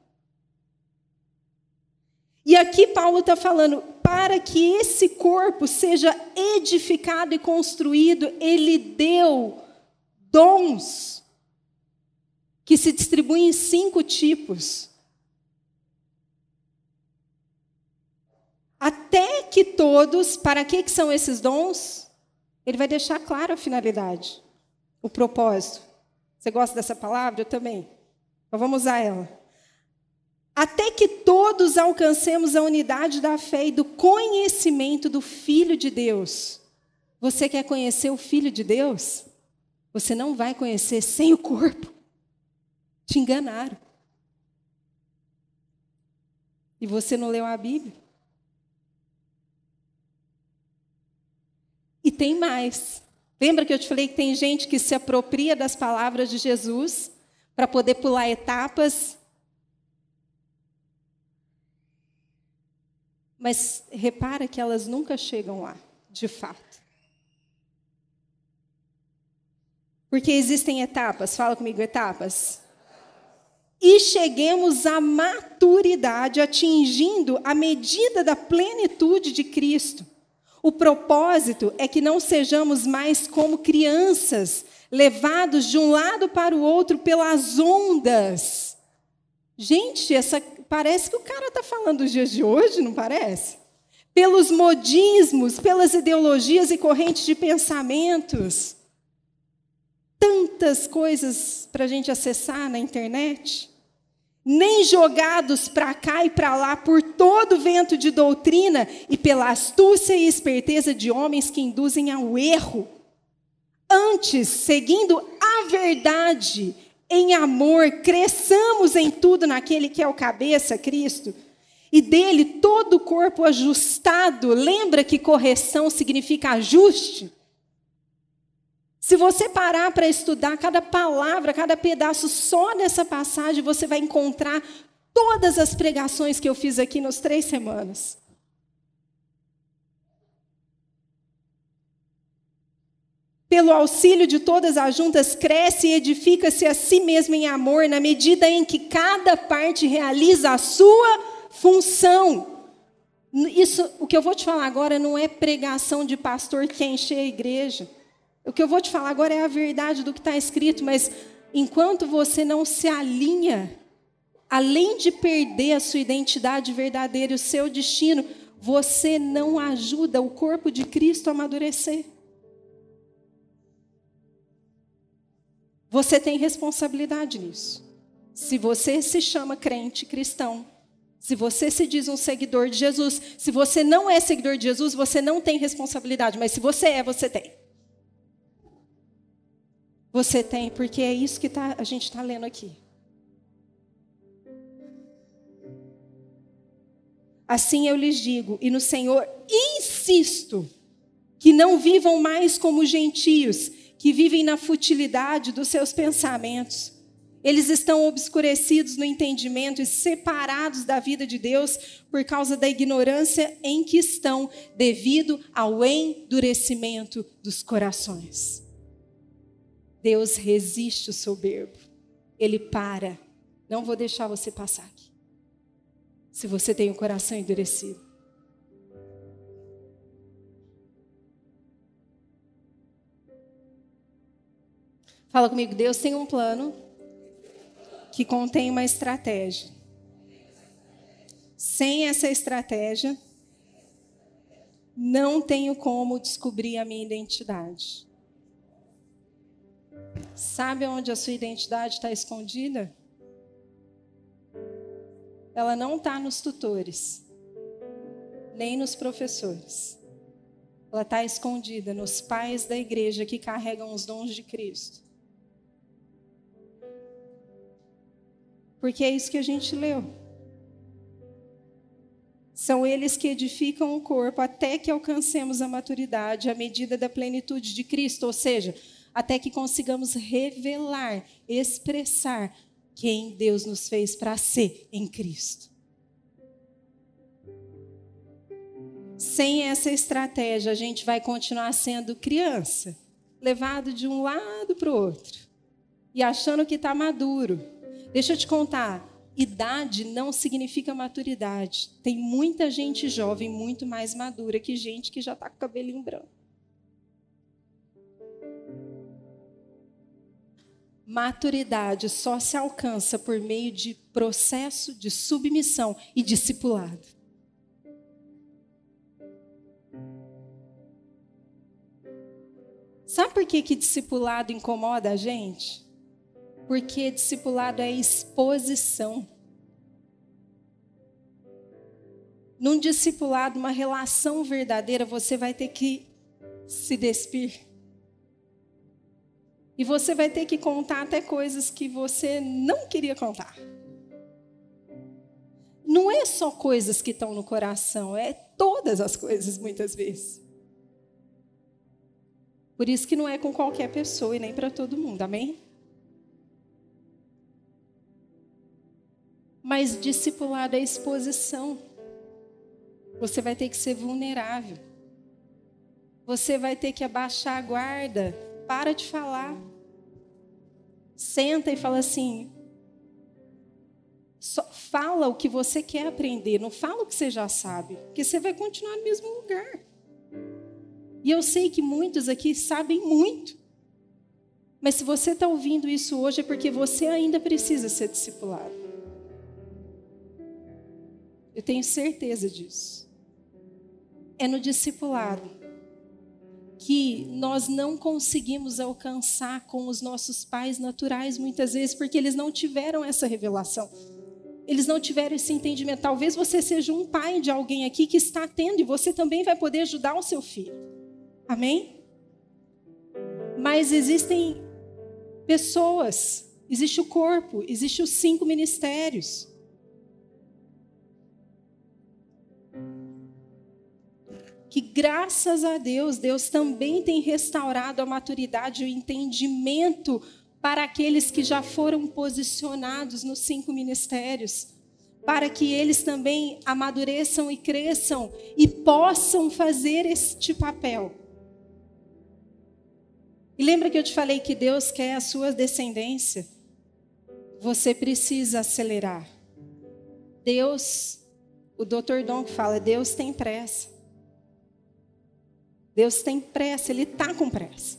E aqui Paulo está falando, para que esse corpo seja edificado e construído, ele deu dons que se distribuem em cinco tipos. Até que todos, para que, são esses dons? Ele vai deixar claro a finalidade, o propósito. Você gosta dessa palavra? Eu também. Então vamos usar ela até que todos alcancemos a unidade da fé e do conhecimento do Filho de Deus. Você quer conhecer o Filho de Deus? Você não vai conhecer sem o corpo. Te enganaram. E você não leu a Bíblia? Tem mais. Lembra que eu te falei que tem gente que se apropria das palavras de Jesus para poder pular etapas Mas repara que elas nunca chegam lá, de fato. Porque existem etapas, fala comigo, etapas. E cheguemos à maturidade, atingindo a medida da plenitude de Cristo. O propósito é que não sejamos mais como crianças, levados de um lado para o outro pelas ondas. Gente, essa Parece que o cara está falando dos dias de hoje, não parece? Pelos modismos, pelas ideologias e correntes de pensamentos. tantas coisas para a gente acessar na internet, nem jogados para cá e para lá por todo vento de doutrina e pela astúcia e esperteza de homens que induzem ao erro. Antes, seguindo a verdade, em amor, cresçamos em tudo naquele que é o cabeça, Cristo, e dele todo o corpo ajustado. Lembra que correção significa ajuste? Se você parar para estudar cada palavra, cada pedaço só nessa passagem, você vai encontrar todas as pregações que eu fiz aqui nas três semanas. Pelo auxílio de todas as juntas, cresce e edifica-se a si mesmo em amor, na medida em que cada parte realiza a sua função. Isso, o que eu vou te falar agora não é pregação de pastor que encher a igreja. O que eu vou te falar agora é a verdade do que está escrito, mas enquanto você não se alinha, além de perder a sua identidade verdadeira e o seu destino, você não ajuda o corpo de Cristo a amadurecer. Você tem responsabilidade nisso. Se você se chama crente cristão, se você se diz um seguidor de Jesus, se você não é seguidor de Jesus, você não tem responsabilidade, mas se você é, você tem. Você tem, porque é isso que tá, a gente está lendo aqui. Assim eu lhes digo, e no Senhor insisto, que não vivam mais como gentios, que vivem na futilidade dos seus pensamentos. Eles estão obscurecidos no entendimento e separados da vida de Deus por causa da ignorância em que estão, devido ao endurecimento dos corações. Deus resiste o soberbo. Ele para. Não vou deixar você passar aqui. Se você tem o coração endurecido. Fala comigo, Deus tem um plano que contém uma estratégia. Sem essa estratégia, não tenho como descobrir a minha identidade. Sabe onde a sua identidade está escondida? Ela não está nos tutores, nem nos professores. Ela está escondida nos pais da igreja que carregam os dons de Cristo. Porque é isso que a gente leu. São eles que edificam o corpo até que alcancemos a maturidade, a medida da plenitude de Cristo, ou seja, até que consigamos revelar, expressar quem Deus nos fez para ser em Cristo. Sem essa estratégia, a gente vai continuar sendo criança, levado de um lado para o outro e achando que está maduro. Deixa eu te contar, idade não significa maturidade. Tem muita gente jovem muito mais madura que gente que já está com o cabelinho branco. Maturidade só se alcança por meio de processo de submissão e discipulado. Sabe por que, que discipulado incomoda a gente? Porque discipulado é exposição. Num discipulado, uma relação verdadeira, você vai ter que se despir. E você vai ter que contar até coisas que você não queria contar. Não é só coisas que estão no coração, é todas as coisas, muitas vezes. Por isso que não é com qualquer pessoa e nem para todo mundo, amém? Mas discipulado é exposição. Você vai ter que ser vulnerável. Você vai ter que abaixar a guarda. Para de falar senta e fala assim: fala o que você quer aprender, não fala o que você já sabe, porque você vai continuar no mesmo lugar. E eu sei que muitos aqui sabem muito. Mas se você está ouvindo isso hoje é porque você ainda precisa ser discipulado. Eu tenho certeza disso. É no discipulado que nós não conseguimos alcançar com os nossos pais naturais, muitas vezes, porque eles não tiveram essa revelação. Eles não tiveram esse entendimento. Talvez você seja um pai de alguém aqui que está tendo, e você também vai poder ajudar o seu filho. Amém? Mas existem pessoas, existe o corpo, existe os cinco ministérios. Que graças a Deus, Deus também tem restaurado a maturidade e o entendimento para aqueles que já foram posicionados nos cinco ministérios, para que eles também amadureçam e cresçam e possam fazer este papel. E lembra que eu te falei que Deus quer a sua descendência? Você precisa acelerar. Deus, o Dr. Dom que fala, Deus tem pressa. Deus tem pressa, Ele está com pressa.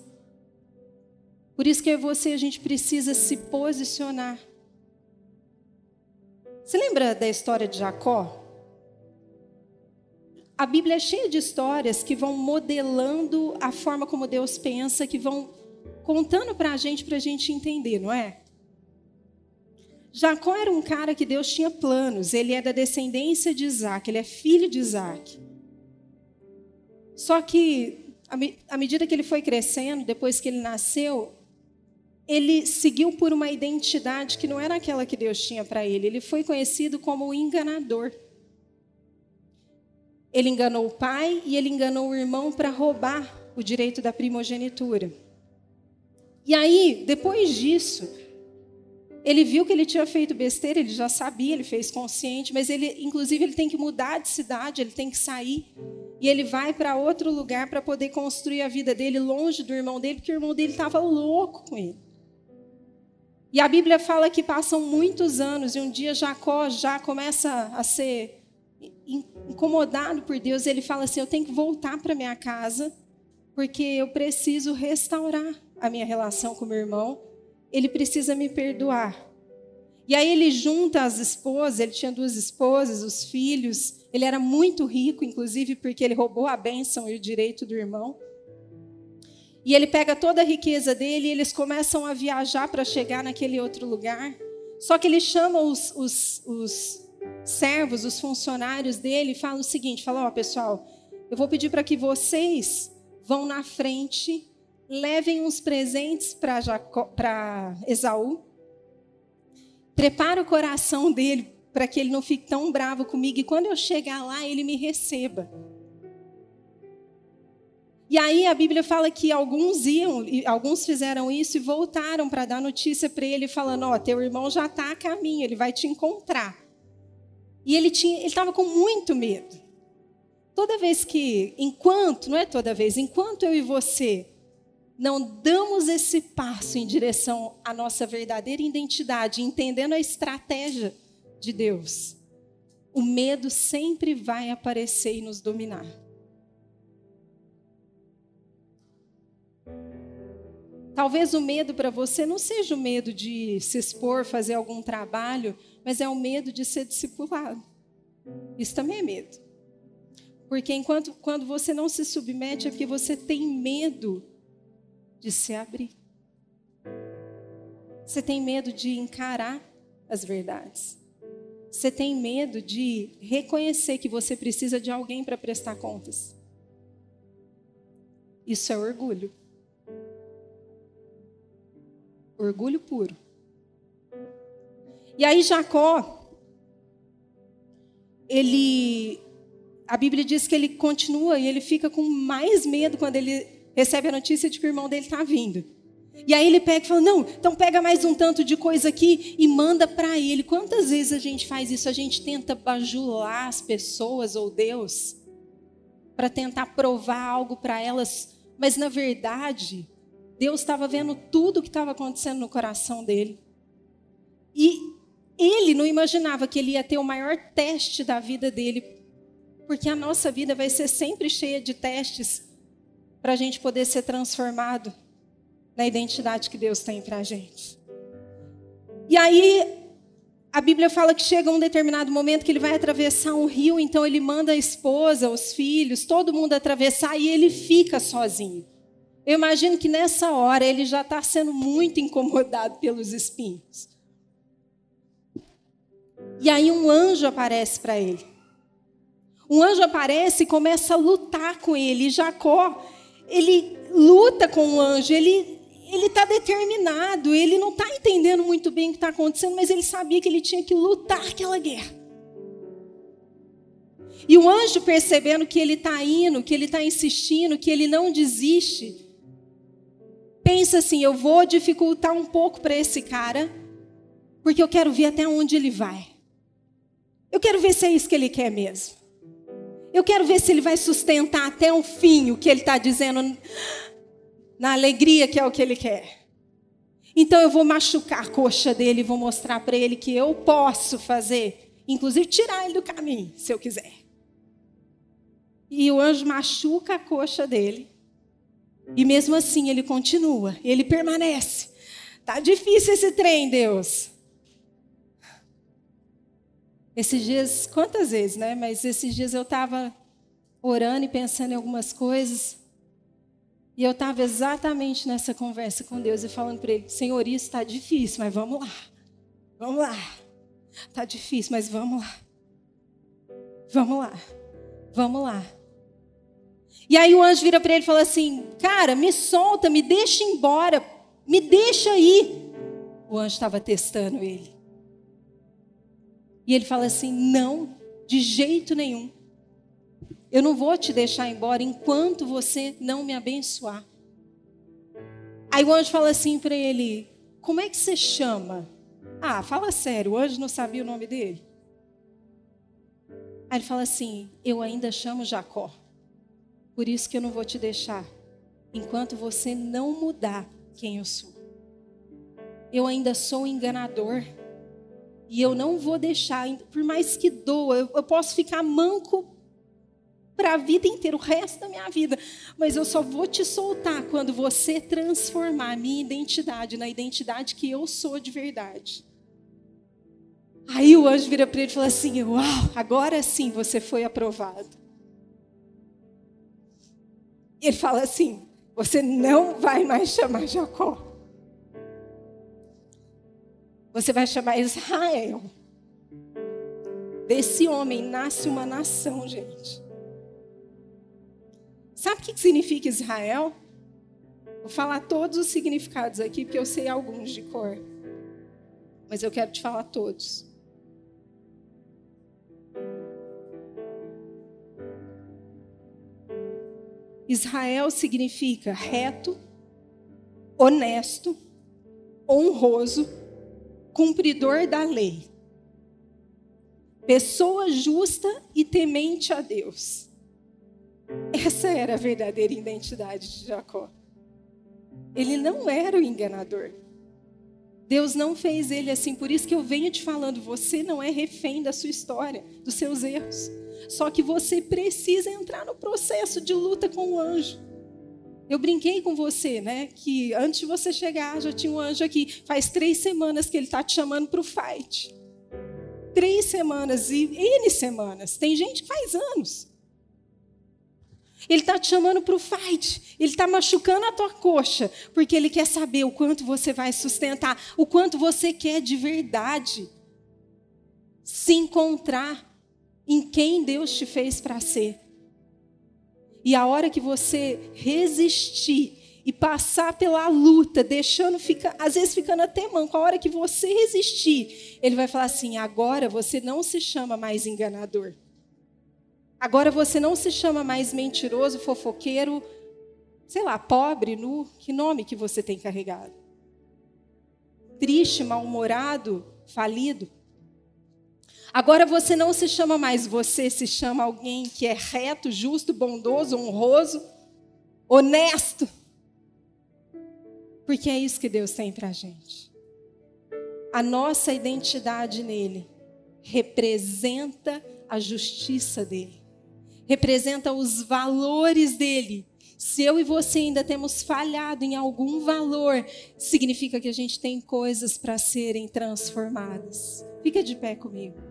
Por isso que eu e você, a gente precisa se posicionar. Você lembra da história de Jacó? A Bíblia é cheia de histórias que vão modelando a forma como Deus pensa, que vão contando para a gente, para a gente entender, não é? Jacó era um cara que Deus tinha planos, ele é da descendência de Isaac, ele é filho de Isaac. Só que, à medida que ele foi crescendo, depois que ele nasceu, ele seguiu por uma identidade que não era aquela que Deus tinha para ele. Ele foi conhecido como o enganador. Ele enganou o pai e ele enganou o irmão para roubar o direito da primogenitura. E aí, depois disso, ele viu que ele tinha feito besteira, ele já sabia, ele fez consciente, mas ele, inclusive, ele tem que mudar de cidade, ele tem que sair. E ele vai para outro lugar para poder construir a vida dele longe do irmão dele, porque o irmão dele estava louco com ele. E a Bíblia fala que passam muitos anos e um dia Jacó já começa a ser incomodado por Deus. Ele fala assim: Eu tenho que voltar para minha casa, porque eu preciso restaurar a minha relação com meu irmão. Ele precisa me perdoar. E aí ele junta as esposas, ele tinha duas esposas, os filhos, ele era muito rico, inclusive porque ele roubou a bênção e o direito do irmão. E ele pega toda a riqueza dele e eles começam a viajar para chegar naquele outro lugar. Só que ele chama os, os, os servos, os funcionários dele e fala o seguinte: fala, ó, oh, pessoal, eu vou pedir para que vocês vão na frente, levem uns presentes para Esaú, prepara o coração dele para que ele não fique tão bravo comigo e quando eu chegar lá, ele me receba. E aí a Bíblia fala que alguns iam, alguns fizeram isso e voltaram para dar notícia para ele, falando: Ó, oh, teu irmão já está a caminho, ele vai te encontrar. E ele tinha, ele estava com muito medo. Toda vez que, enquanto, não é toda vez, enquanto eu e você não damos esse passo em direção à nossa verdadeira identidade, entendendo a estratégia de Deus, o medo sempre vai aparecer e nos dominar. Talvez o medo para você não seja o medo de se expor, fazer algum trabalho, mas é o medo de ser discipulado. Isso também é medo. Porque enquanto quando você não se submete é porque você tem medo de se abrir. Você tem medo de encarar as verdades. Você tem medo de reconhecer que você precisa de alguém para prestar contas. Isso é orgulho. Orgulho puro. E aí Jacó, ele, a Bíblia diz que ele continua e ele fica com mais medo quando ele recebe a notícia de que o irmão dele está vindo. E aí ele pega e fala: Não, então pega mais um tanto de coisa aqui e manda para ele. Quantas vezes a gente faz isso? A gente tenta bajular as pessoas ou Deus para tentar provar algo para elas, mas na verdade, Deus estava vendo tudo o que estava acontecendo no coração dele. E ele não imaginava que ele ia ter o maior teste da vida dele, porque a nossa vida vai ser sempre cheia de testes para a gente poder ser transformado na identidade que Deus tem para a gente. E aí, a Bíblia fala que chega um determinado momento que ele vai atravessar um rio, então ele manda a esposa, os filhos, todo mundo atravessar e ele fica sozinho. Eu imagino que nessa hora ele já está sendo muito incomodado pelos espinhos. E aí um anjo aparece para ele. Um anjo aparece e começa a lutar com ele. E Jacó, ele luta com o anjo, ele ele está determinado, ele não está entendendo muito bem o que está acontecendo, mas ele sabia que ele tinha que lutar aquela guerra. E o anjo, percebendo que ele está indo, que ele está insistindo, que ele não desiste, pensa assim: eu vou dificultar um pouco para esse cara, porque eu quero ver até onde ele vai. Eu quero ver se é isso que ele quer mesmo. Eu quero ver se ele vai sustentar até o fim o que ele está dizendo, na alegria que é o que ele quer. Então eu vou machucar a coxa dele vou mostrar para ele que eu posso fazer, inclusive tirar ele do caminho, se eu quiser. E o anjo machuca a coxa dele. E mesmo assim ele continua, ele permanece. Tá difícil esse trem, Deus. Esses dias, quantas vezes, né? Mas esses dias eu estava orando e pensando em algumas coisas. E eu estava exatamente nessa conversa com Deus e falando para Ele: Senhor, isso está difícil, mas vamos lá. Vamos lá. Está difícil, mas vamos lá. Vamos lá. Vamos lá. E aí o anjo vira para ele e fala assim: Cara, me solta, me deixa embora, me deixa ir. O anjo estava testando ele. E ele fala assim: Não, de jeito nenhum. Eu não vou te deixar embora enquanto você não me abençoar. Aí o anjo fala assim para ele: Como é que você chama? Ah, fala sério, o anjo não sabia o nome dele. Aí ele fala assim: Eu ainda chamo Jacó. Por isso que eu não vou te deixar enquanto você não mudar quem eu sou. Eu ainda sou enganador. E eu não vou deixar, por mais que doa, eu, posso ficar manco para a vida inteira, o resto da minha vida. Mas eu só vou te soltar quando você transformar a minha identidade na identidade que eu sou de verdade. Aí o anjo vira para ele e fala assim: Uau, agora sim você foi aprovado. Ele fala assim: Você não vai mais chamar Jacó. Você vai chamar Israel. Desse homem nasce uma nação, gente. Sabe o que significa Israel? Vou falar todos os significados aqui, porque eu sei alguns de cor. Mas eu quero te falar todos. Israel significa reto, honesto, honroso, cumpridor da lei. Pessoa justa e temente a Deus. Essa era a verdadeira identidade de Jacó. Ele não era o enganador. Deus não fez ele assim, por isso que eu venho te falando, você não é refém da sua história, dos seus erros. Só que você precisa entrar no processo de luta com o anjo. Eu brinquei com você, né? Que antes de você chegar, já tinha um anjo aqui. Faz três semanas que ele está te chamando para o fight. Três semanas e N semanas. Tem gente que faz anos. Ele está te chamando para o fight. Ele está machucando a tua coxa, porque ele quer saber o quanto você vai sustentar, o quanto você quer de verdade se encontrar em quem Deus te fez para ser. E a hora que você resistir e passar pela luta, deixando ficar, às vezes ficando até manco, a hora que você resistir, ele vai falar assim: agora você não se chama mais enganador. Agora você não se chama mais mentiroso, fofoqueiro, sei lá, pobre, nu, que nome que você tem carregado? Triste, mal-humorado, falido. Agora você não se chama mais você, se chama alguém que é reto, justo, bondoso, honroso, honesto. Porque é isso que Deus tem para a gente. A nossa identidade nele representa a justiça dele, representa os valores dele. Se eu e você ainda temos falhado em algum valor, significa que a gente tem coisas para serem transformadas. Fica de pé comigo.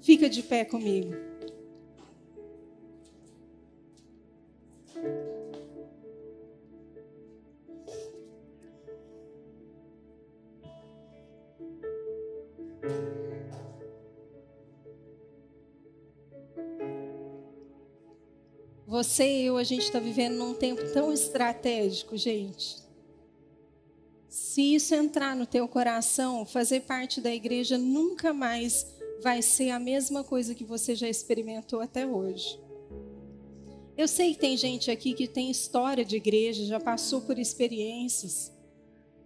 Fica de pé comigo. Você e eu, a gente está vivendo num tempo tão estratégico, gente. Se isso entrar no teu coração, fazer parte da igreja nunca mais vai ser a mesma coisa que você já experimentou até hoje. Eu sei que tem gente aqui que tem história de igreja, já passou por experiências.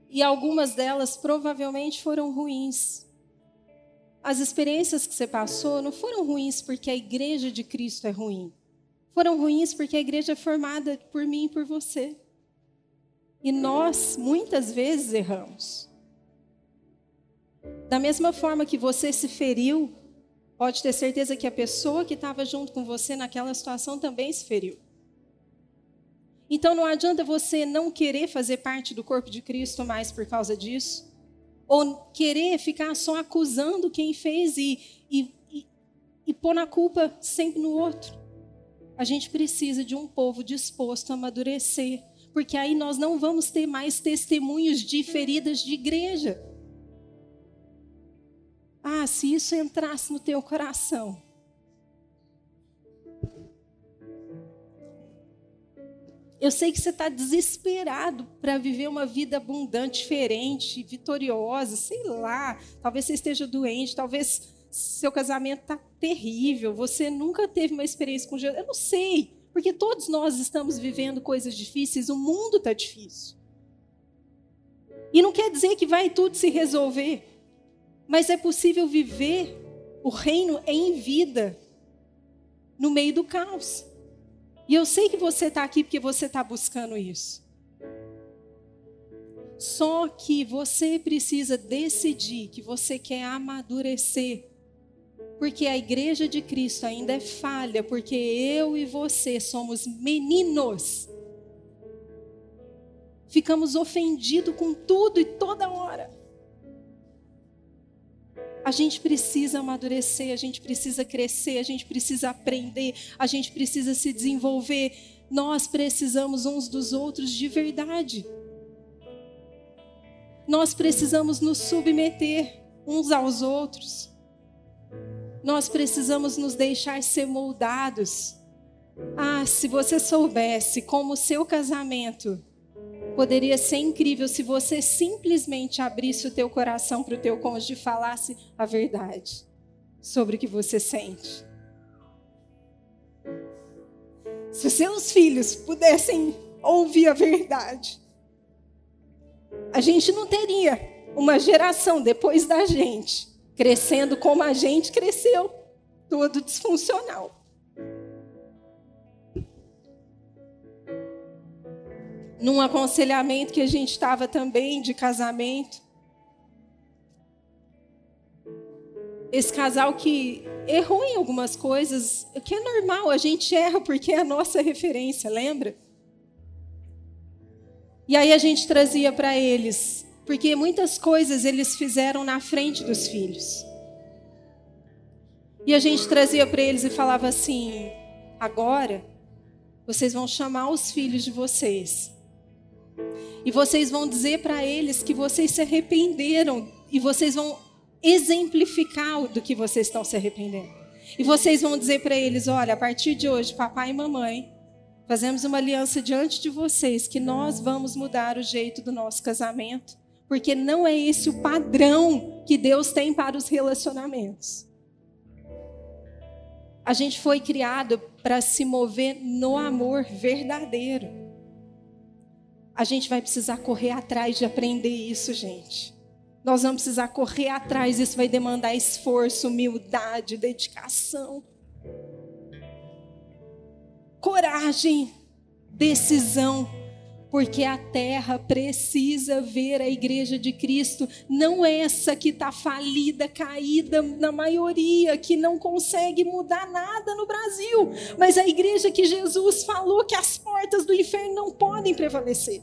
E algumas delas provavelmente foram ruins. As experiências que você passou não foram ruins porque a igreja de Cristo é ruim. Foram ruins porque a igreja é formada por mim e por você. E nós, muitas vezes, erramos. Da mesma forma que você se feriu, pode ter certeza que a pessoa que estava junto com você naquela situação também se feriu. Então não adianta você não querer fazer parte do corpo de Cristo mais por causa disso, ou querer ficar só acusando quem fez e, e, e, e pôr na culpa sempre no outro. A gente precisa de um povo disposto a amadurecer porque aí nós não vamos ter mais testemunhos de feridas de igreja. Ah, se isso entrasse no teu coração. Eu sei que você está desesperado para viver uma vida abundante, diferente, vitoriosa, sei lá. Talvez você esteja doente, talvez seu casamento está terrível, você nunca teve uma experiência com Jesus. Eu não sei. Porque todos nós estamos vivendo coisas difíceis, o mundo está difícil. E não quer dizer que vai tudo se resolver, mas é possível viver o reino em vida, no meio do caos. E eu sei que você está aqui porque você está buscando isso. Só que você precisa decidir que você quer amadurecer porque a igreja de Cristo ainda é falha, porque eu e você somos meninos. Ficamos ofendidos com tudo e toda hora. Gente precisa amadurecer, a gente precisa crescer, a gente precisa aprender, a gente precisa se desenvolver. Nós precisamos uns dos outros de verdade. Nós precisamos nos submeter uns aos outros. Nós precisamos nos deixar ser moldados. Ah, se você soubesse como o seu casamento poderia ser incrível se você simplesmente abrisse o teu coração para o teu cônjuge e falasse a verdade sobre o que você sente. Se seus filhos pudessem ouvir a verdade, a gente não teria uma geração depois da gente crescendo como a gente cresceu, todo disfuncional. Num aconselhamento que a gente estava também de casamento, esse casal que errou em algumas coisas, que é normal, a gente erra porque é a nossa referência, lembra? E aí a gente trazia para eles porque muitas coisas eles fizeram na frente dos filhos. E a gente trazia para eles e falava assim: agora vocês vão chamar os filhos de vocês. E vocês vão dizer para eles que vocês se arrependeram. E vocês vão exemplificar do que vocês estão se arrependendo. E vocês vão dizer para eles: olha, a partir de hoje, papai e mamãe, fazemos uma aliança diante de vocês que nós vamos mudar o jeito do nosso casamento porque não é esse o padrão que Deus tem para os relacionamentos. A gente foi criado para se mover no amor verdadeiro. A gente vai precisar correr atrás de aprender isso, gente. Nós vamos precisar correr atrás, isso vai demandar esforço, humildade, dedicação, coragem, decisão porque a terra precisa ver a igreja de Cristo, não essa que está falida, caída na maioria, que não consegue mudar nada no Brasil, mas a igreja que Jesus falou que as portas do inferno não podem prevalecer.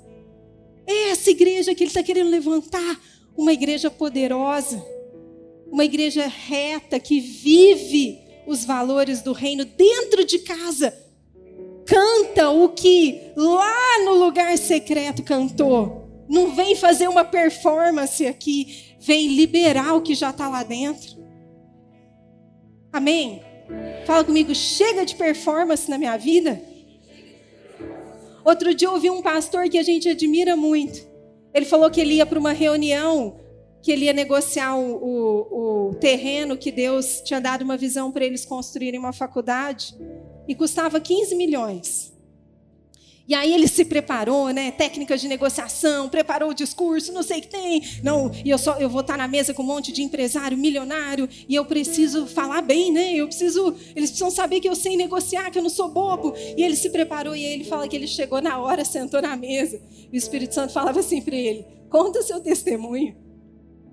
É essa igreja que ele está querendo levantar, uma igreja poderosa, uma igreja reta que vive os valores do reino dentro de casa canta o que lá no lugar secreto cantou. Não vem fazer uma performance aqui, vem liberar o que já está lá dentro. Amém? Fala comigo, chega de performance na minha vida. Outro dia eu ouvi um pastor que a gente admira muito. Ele falou que ele ia para uma reunião, que ele ia negociar o, o, o terreno que Deus tinha dado uma visão para eles construírem uma faculdade e custava 15 milhões. E aí ele se preparou, né? Técnicas de negociação, preparou o discurso, não sei o que tem. Não, e eu só eu vou estar na mesa com um monte de empresário milionário e eu preciso falar bem, né? Eu preciso, eles precisam saber que eu sei negociar, que eu não sou bobo. E ele se preparou e ele fala que ele chegou na hora, sentou na mesa. E o Espírito Santo falava assim para ele: "Conta seu testemunho".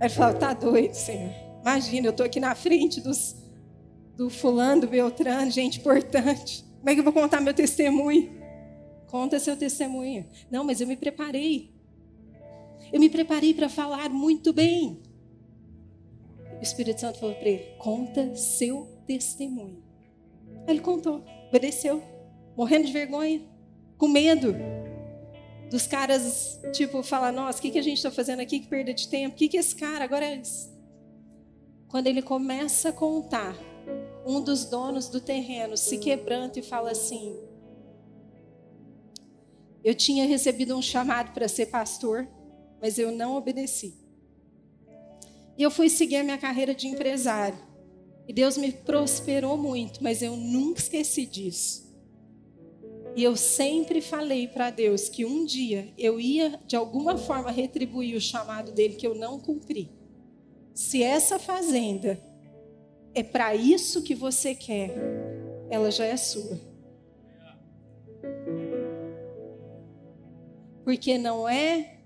Aí ele falava: "Tá doido, Senhor? Imagina, eu estou aqui na frente dos do fulano, do Beltrano, gente importante. Como é que eu vou contar meu testemunho? Conta seu testemunho. Não, mas eu me preparei. Eu me preparei para falar muito bem. O Espírito Santo falou para ele: conta seu testemunho. Aí ele contou, obedeceu, morrendo de vergonha, com medo dos caras, tipo, falar: nossa, o que, que a gente está fazendo aqui? Que perda de tempo. O que, que esse cara agora é. Quando ele começa a contar, um dos donos do terreno se quebranta e fala assim: eu tinha recebido um chamado para ser pastor, mas eu não obedeci. E eu fui seguir a minha carreira de empresário. E Deus me prosperou muito, mas eu nunca esqueci disso. E eu sempre falei para Deus que um dia eu ia, de alguma forma, retribuir o chamado dele que eu não cumpri. Se essa fazenda é para isso que você quer, ela já é sua. porque não é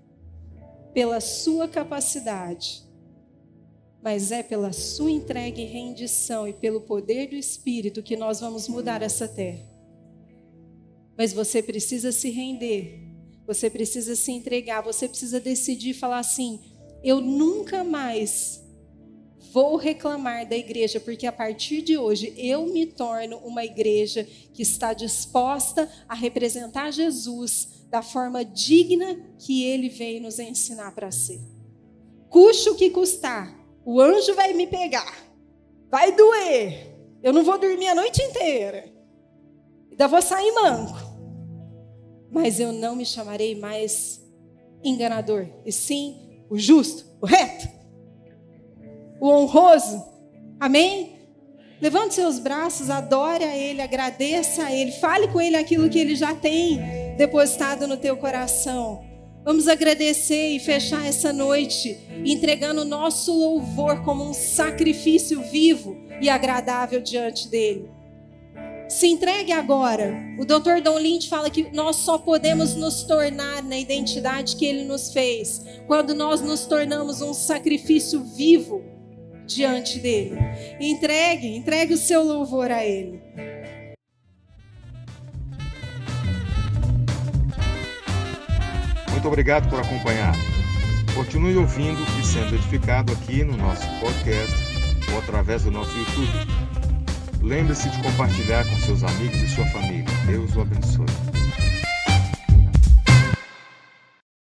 pela sua capacidade, mas é pela sua entrega e rendição e pelo poder do Espírito que nós vamos mudar essa terra. Mas você precisa se render, você precisa se entregar, você precisa decidir falar assim: eu nunca mais vou reclamar da igreja, porque a partir de hoje eu me torno uma igreja que está disposta a representar Jesus da forma digna que ele veio nos ensinar para ser. Custe o que custar, o anjo vai me pegar, vai doer, eu não vou dormir a noite inteira, ainda vou sair manco, mas eu não me chamarei mais enganador, e sim o justo, o reto, o honroso, amém? Levante seus braços, adore a Ele, agradeça a Ele, fale com Ele aquilo que Ele já tem depositado no teu coração. Vamos agradecer e fechar essa noite entregando o nosso louvor como um sacrifício vivo e agradável diante dele. Se entregue agora. O Dr. Don Lynch fala que nós só podemos nos tornar na identidade que ele nos fez quando nós nos tornamos um sacrifício vivo diante dele. Entregue, entregue o seu louvor a ele. Muito obrigado por acompanhar. Continue ouvindo e sendo edificado aqui no nosso podcast ou através do nosso YouTube. Lembre-se de compartilhar com seus amigos e sua família. Deus o abençoe.